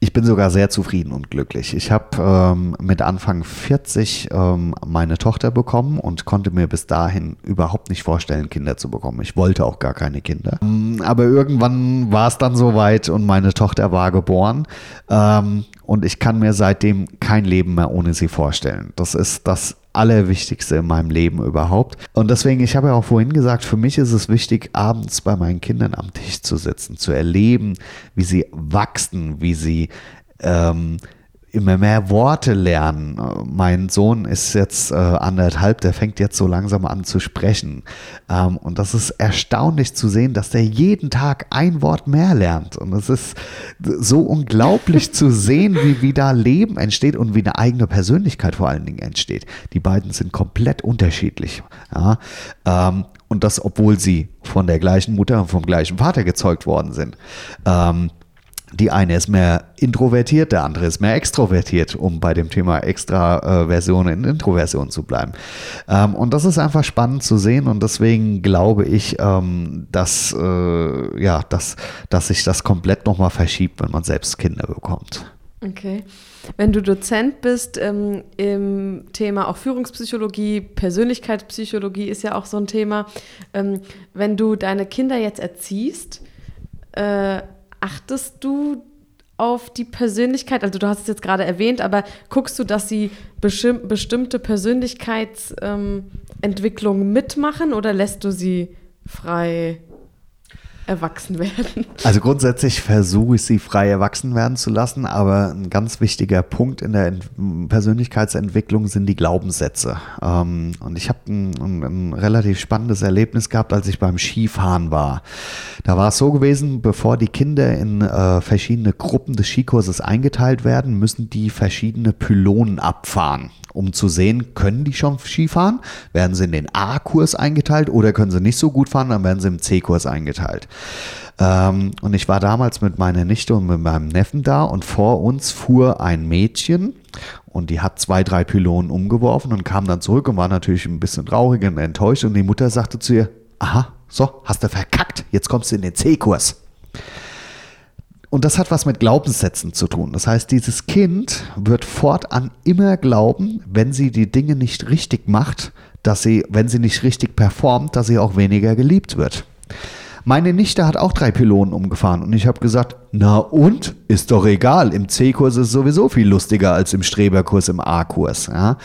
Ich bin sogar sehr zufrieden und glücklich. Ich habe ähm, mit Anfang 40 ähm, meine Tochter bekommen und konnte mir bis dahin überhaupt nicht vorstellen, Kinder zu bekommen. Ich wollte auch gar keine Kinder. Ähm, aber irgendwann war es dann soweit und meine Tochter war geboren. Ähm, und ich kann mir seitdem kein Leben mehr ohne sie vorstellen. Das ist das Allerwichtigste in meinem Leben überhaupt. Und deswegen, ich habe ja auch vorhin gesagt, für mich ist es wichtig, abends bei meinen Kindern am Tisch zu sitzen, zu erleben, wie sie wachsen, wie sie ähm, immer mehr Worte lernen. Mein Sohn ist jetzt äh, anderthalb, der fängt jetzt so langsam an zu sprechen. Ähm, und das ist erstaunlich zu sehen, dass der jeden Tag ein Wort mehr lernt. Und es ist so unglaublich <laughs> zu sehen, wie, wie da Leben entsteht und wie eine eigene Persönlichkeit vor allen Dingen entsteht. Die beiden sind komplett unterschiedlich. Ja? Ähm, und das, obwohl sie von der gleichen Mutter und vom gleichen Vater gezeugt worden sind. Ähm, die eine ist mehr introvertiert, der andere ist mehr extrovertiert, um bei dem Thema Extraversion in Introversion zu bleiben. Ähm, und das ist einfach spannend zu sehen und deswegen glaube ich, ähm, dass, äh, ja, dass, dass sich das komplett nochmal verschiebt, wenn man selbst Kinder bekommt. Okay. Wenn du Dozent bist ähm, im Thema auch Führungspsychologie, Persönlichkeitspsychologie ist ja auch so ein Thema. Ähm, wenn du deine Kinder jetzt erziehst, äh, achtest du auf die Persönlichkeit? Also du hast es jetzt gerade erwähnt, aber guckst du, dass sie bestimmte Persönlichkeitsentwicklungen ähm, mitmachen oder lässt du sie frei erwachsen werden. Also grundsätzlich versuche ich sie frei erwachsen werden zu lassen, aber ein ganz wichtiger Punkt in der Persönlichkeitsentwicklung sind die Glaubenssätze. Ähm, und ich habe ein, ein, ein, relativ spannendes Erlebnis gehabt, als ich beim Skifahren war. Da war es so gewesen, bevor die Kinder in äh, verschiedene Gruppen des Skikurses eingeteilt werden, müssen die verschiedene Pylonen abfahren um zu sehen, können die schon Skifahren? Werden sie in den A-Kurs eingeteilt oder können sie nicht so gut fahren, dann werden sie im C-Kurs eingeteilt. Ähm, und ich war damals mit meiner Nichte und mit meinem Neffen da und vor uns fuhr ein Mädchen und die hat zwei, drei Pylonen umgeworfen und kam dann zurück und war natürlich ein bisschen traurig und enttäuscht und die Mutter sagte zu ihr, aha, so, hast du verkackt, jetzt kommst du in den C-Kurs. Und das hat was mit Glaubenssätzen zu tun. Das heißt, dieses Kind wird fortan immer glauben, wenn sie die Dinge nicht richtig macht, dass sie, wenn sie nicht richtig performt, dass sie auch weniger geliebt wird. Meine Nichte hat auch drei Pylonen umgefahren und ich habe gesagt, na und? Ist doch egal. Im C-Kurs ist es sowieso viel lustiger als im Streberkurs im A-Kurs. Ja?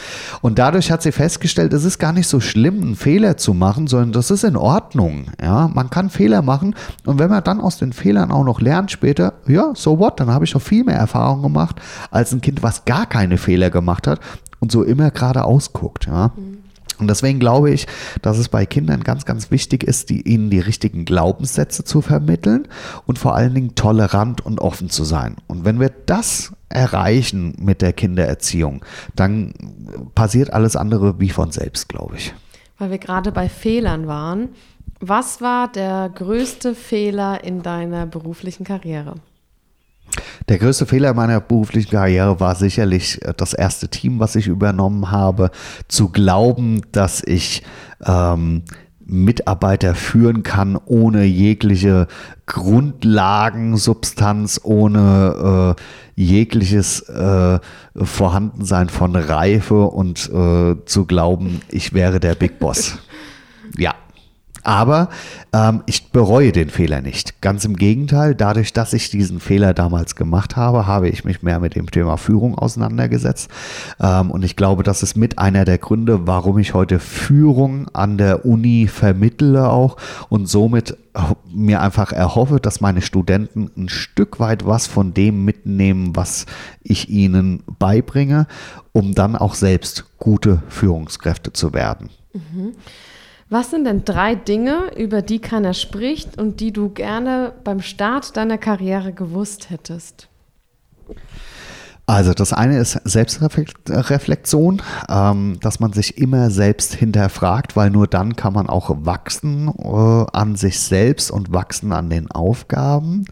Und dadurch hat sie festgestellt, es ist gar nicht so schlimm, einen Fehler zu machen, sondern das ist in Ordnung. Ja? Man kann Fehler machen und wenn man dann aus den Fehlern auch noch lernt später, ja, so what, dann habe ich doch viel mehr Erfahrung gemacht als ein Kind, was gar keine Fehler gemacht hat und so immer geradeaus guckt. Ja? Mhm. Und deswegen glaube ich, dass es bei Kindern ganz, ganz wichtig ist, die, ihnen die richtigen Glaubenssätze zu vermitteln und vor allen Dingen tolerant und offen zu sein. Und wenn wir das erreichen mit der Kindererziehung, dann passiert alles andere wie von selbst, glaube ich. Weil wir gerade bei Fehlern waren. Was war der größte Fehler in deiner beruflichen Karriere? Der größte Fehler meiner beruflichen Karriere war sicherlich äh, das erste Team, was ich übernommen habe, zu glauben, dass ich ähm, Mitarbeiter führen kann ohne jegliche Grundlagensubstanz, ohne äh, jegliches äh, Vorhandensein von Reife und äh, zu glauben, ich wäre der Big Boss. ja, aber ähm, ich bereue den Fehler nicht. Ganz im Gegenteil, dadurch, dass ich diesen Fehler damals gemacht habe, habe ich mich mehr mit dem Thema Führung auseinandergesetzt. Ähm, und ich glaube, das ist mit einer der Gründe, warum ich heute Führung an der Uni vermittle auch und somit mir einfach erhoffe, dass meine Studenten ein Stück weit was von dem mitnehmen, was ich ihnen beibringe, um dann auch selbst gute Führungskräfte zu werden. Mhm. Was sind denn drei Dinge, über die keiner spricht und die du gerne beim Start deiner Karriere gewusst hättest? Also das eine ist Selbstreflexion, ähm, dass man sich immer selbst hinterfragt, weil nur dann kann man auch wachsen äh, an sich selbst und wachsen an den Aufgaben.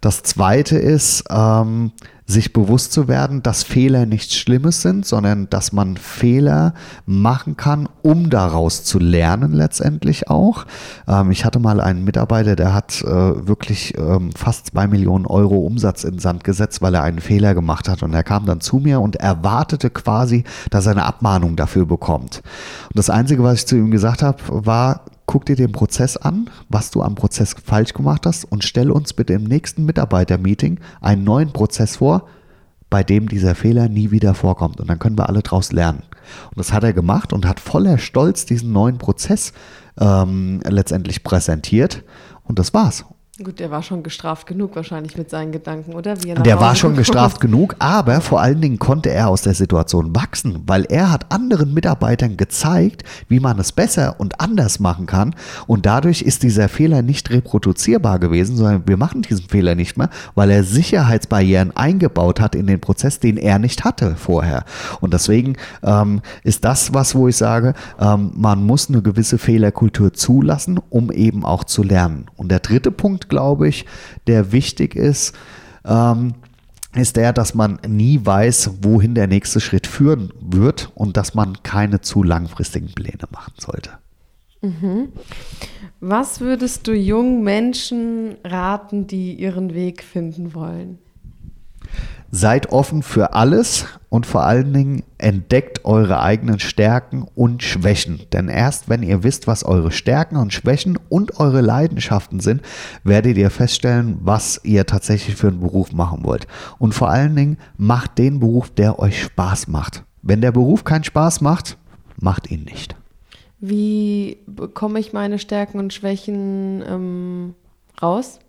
Das zweite ist, ähm, sich bewusst zu werden, dass Fehler nichts Schlimmes sind, sondern dass man Fehler machen kann, um daraus zu lernen letztendlich auch. Ähm, ich hatte mal einen Mitarbeiter, der hat äh, wirklich ähm, fast zwei Millionen Euro Umsatz in Sand gesetzt, weil er einen Fehler gemacht hat. Und er kam dann zu mir und erwartete quasi, dass er eine Abmahnung dafür bekommt. Und das Einzige, was ich zu ihm gesagt habe, war, guck dir den Prozess an, was du am Prozess falsch gemacht hast und stell uns bitte im nächsten Mitarbeitermeeting einen neuen Prozess vor, bei dem dieser Fehler nie wieder vorkommt. Und dann können wir alle daraus lernen. Und das hat er gemacht und hat voller Stolz diesen neuen Prozess ähm, letztendlich präsentiert. Und das war's. Gut, der war schon gestraft genug wahrscheinlich mit seinen Gedanken, oder? Wie der war schon gestraft genug, aber vor allen Dingen konnte er aus der Situation wachsen, weil er hat anderen Mitarbeitern gezeigt, wie man es besser und anders machen kann. Und dadurch ist dieser Fehler nicht reproduzierbar gewesen, sondern wir machen diesen Fehler nicht mehr, weil er Sicherheitsbarrieren eingebaut hat in den Prozess, den er nicht hatte vorher. Und deswegen ähm, ist das was, wo ich sage, ähm, man muss eine gewisse Fehlerkultur zulassen, um eben auch zu lernen. Und der dritte Punkt, glaube ich, der wichtig ist, ähm, ist der, dass man nie weiß, wohin der nächste Schritt führen wird und dass man keine zu langfristigen Pläne machen sollte. Mhm. Was würdest du jungen Menschen raten, die ihren Weg finden wollen? Seid offen für alles und vor allen Dingen entdeckt eure eigenen Stärken und Schwächen. Denn erst wenn ihr wisst, was eure Stärken und Schwächen und eure Leidenschaften sind, werdet ihr feststellen, was ihr tatsächlich für einen Beruf machen wollt. Und vor allen Dingen macht den Beruf, der euch Spaß macht. Wenn der Beruf keinen Spaß macht, macht ihn nicht. Wie bekomme ich meine Stärken und Schwächen ähm, raus?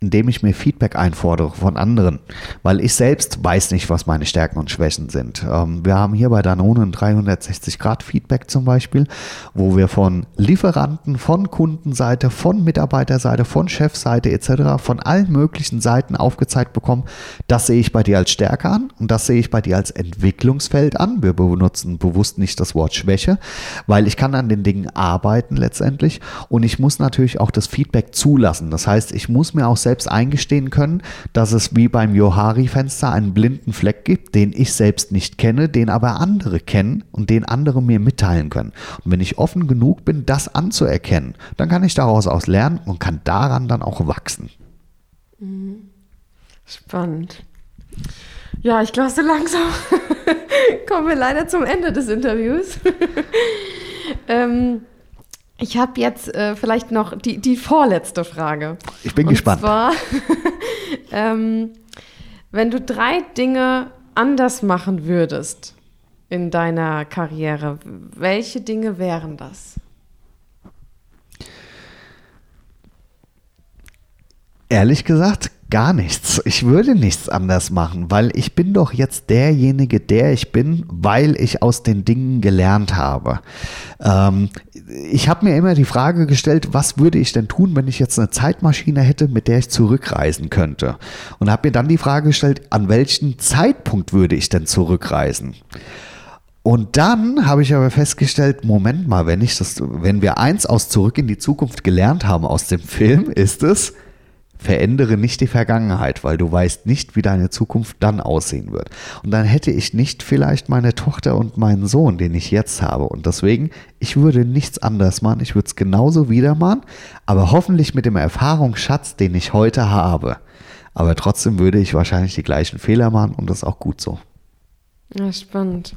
Indem ich mir Feedback einfordere von anderen, weil ich selbst weiß nicht, was meine Stärken und Schwächen sind. Ähm, wir haben hier bei Danone ein 360-Grad-Feedback zum Beispiel, wo wir von Lieferanten, von Kundenseite, von Mitarbeiterseite, von Chefseite etc., von allen möglichen Seiten aufgezeigt bekommen, das sehe ich bei dir als Stärke an und das sehe ich bei dir als Entwicklungsfeld an. Wir benutzen bewusst nicht das Wort Schwäche, weil ich kann an den Dingen arbeiten letztendlich und ich muss natürlich auch das Feedback zulassen. Das heißt, ich muss mir auch selbst eingestehen können, dass es wie beim Johari-Fenster einen blinden Fleck gibt, den ich selbst nicht kenne, den aber andere kennen und den andere mir mitteilen können. Und wenn ich offen genug bin, das anzuerkennen, dann kann ich daraus aus lernen und kann daran dann auch wachsen. Mhm. Spannend. Ja, ich glaube, so langsam <laughs> kommen wir leider zum Ende des Interviews. <laughs> ähm, Ich habe jetzt äh, vielleicht noch die, die vorletzte Frage. Ich bin Und gespannt. Zwar, <laughs> ähm, wenn du drei Dinge anders machen würdest in deiner Karriere, welche Dinge wären das? Ehrlich gesagt, gar nichts. Ich würde nichts anders machen, weil ich bin doch jetzt derjenige, der ich bin, weil ich aus den Dingen gelernt habe. Ähm, ich habe mir immer die Frage gestellt, was würde ich denn tun, wenn ich jetzt eine Zeitmaschine hätte, mit der ich zurückreisen könnte? Und habe mir dann die Frage gestellt, an welchen Zeitpunkt würde ich denn zurückreisen? Und dann habe ich aber festgestellt, Moment mal, wenn ich das, wenn wir eins aus Zurück in die Zukunft gelernt haben aus dem Film, ist es, verändere nicht die Vergangenheit, weil du weißt nicht, wie deine Zukunft dann aussehen wird. Und dann hätte ich nicht vielleicht meine Tochter und meinen Sohn, den ich jetzt habe. Und deswegen, ich würde nichts anders machen. Ich würde es genauso wieder machen, aber hoffentlich mit dem Erfahrungsschatz, den ich heute habe. Aber trotzdem würde ich wahrscheinlich die gleichen Fehler machen und das auch gut so. Ja, spannend.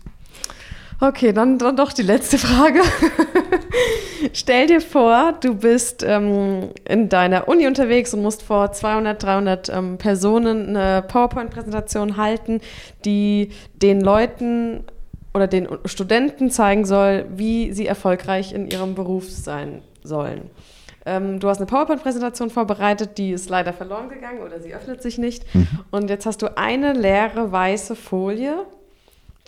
Okay, dann, dann doch die letzte Frage. <laughs> <laughs> Stell dir vor, du bist ähm, in deiner Uni unterwegs und musst vor 200, 300 ähm, Personen eine PowerPoint-Präsentation halten, die den Leuten oder den Studenten zeigen soll, wie sie erfolgreich in ihrem Beruf sein sollen. Ähm, du hast eine PowerPoint-Präsentation vorbereitet, die ist leider verloren gegangen oder sie öffnet sich nicht. Mhm. Und jetzt hast du eine leere weiße Folie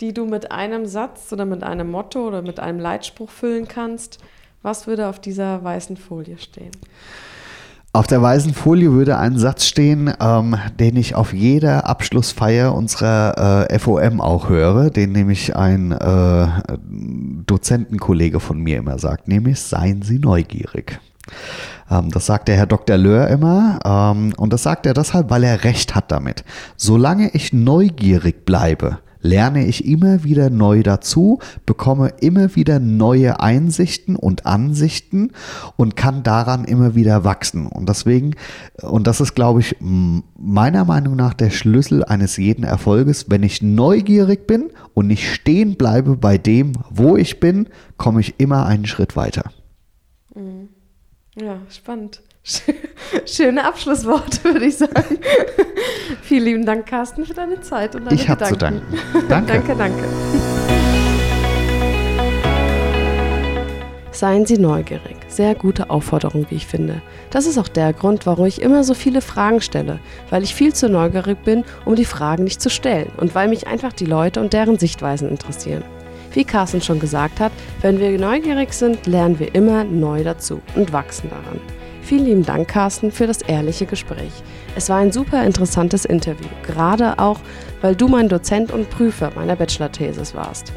die du mit einem Satz oder mit einem Motto oder mit einem Leitspruch füllen kannst. Was würde auf dieser weißen Folie stehen? Auf der weißen Folie würde ein Satz stehen, ähm, den ich auf jeder Abschlussfeier unserer äh, FOM auch höre, den nämlich ein äh, Dozentenkollege von mir immer sagt, nämlich seien Sie neugierig. Ähm, das sagt der Herr Dr. Löhr immer ähm, und das sagt er deshalb, weil er recht hat damit. Solange ich neugierig bleibe, lerne ich immer wieder neu dazu, bekomme immer wieder neue Einsichten und Ansichten und kann daran immer wieder wachsen. Und deswegen, und das ist, glaube ich, meiner Meinung nach der Schlüssel eines jeden Erfolges, wenn ich neugierig bin und nicht stehen bleibe bei dem, wo ich bin, komme ich immer einen Schritt weiter. Mhm. Ja, spannend. Schöne Abschlussworte, würde ich sagen. Vielen lieben Dank, Carsten, für deine Zeit und deine ich Gedanken. Ich habe zu danken. Danke. danke, danke. Seien Sie neugierig. Sehr gute Aufforderung, wie ich finde. Das ist auch der Grund, warum ich immer so viele Fragen stelle, weil ich viel zu neugierig bin, um die Fragen nicht zu stellen und weil mich einfach die Leute und deren Sichtweisen interessieren. Wie Carsten schon gesagt hat, wenn wir neugierig sind, lernen wir immer neu dazu und wachsen daran. Vielen lieben Dank, Carsten, für das ehrliche Gespräch. Es war ein super interessantes Interview, gerade auch, weil du mein Dozent und Prüfer meiner Bachelor-Thesis warst.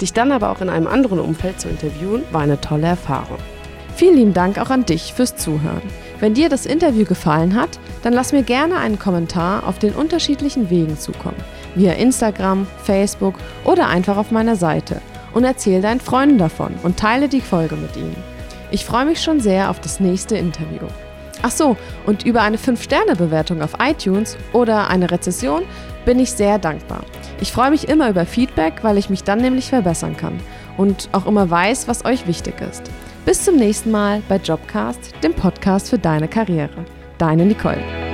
Dich dann aber auch in einem anderen Umfeld zu interviewen, war eine tolle Erfahrung. Vielen lieben Dank auch an dich fürs Zuhören. Wenn dir das Interview gefallen hat, dann lass mir gerne einen Kommentar auf den unterschiedlichen Wegen zukommen, via Instagram, Facebook oder einfach auf meiner Seite und erzähl deinen Freunden davon und teile die Folge mit ihnen. Ich freue mich schon sehr auf das nächste Interview. Ach so, und über eine 5-Sterne-Bewertung auf iTunes oder eine Rezession bin ich sehr dankbar. Ich freue mich immer über Feedback, weil ich mich dann nämlich verbessern kann und auch immer weiß, was euch wichtig ist. Bis zum nächsten Mal bei Jobcast, dem Podcast für deine Karriere. Deine Nicole.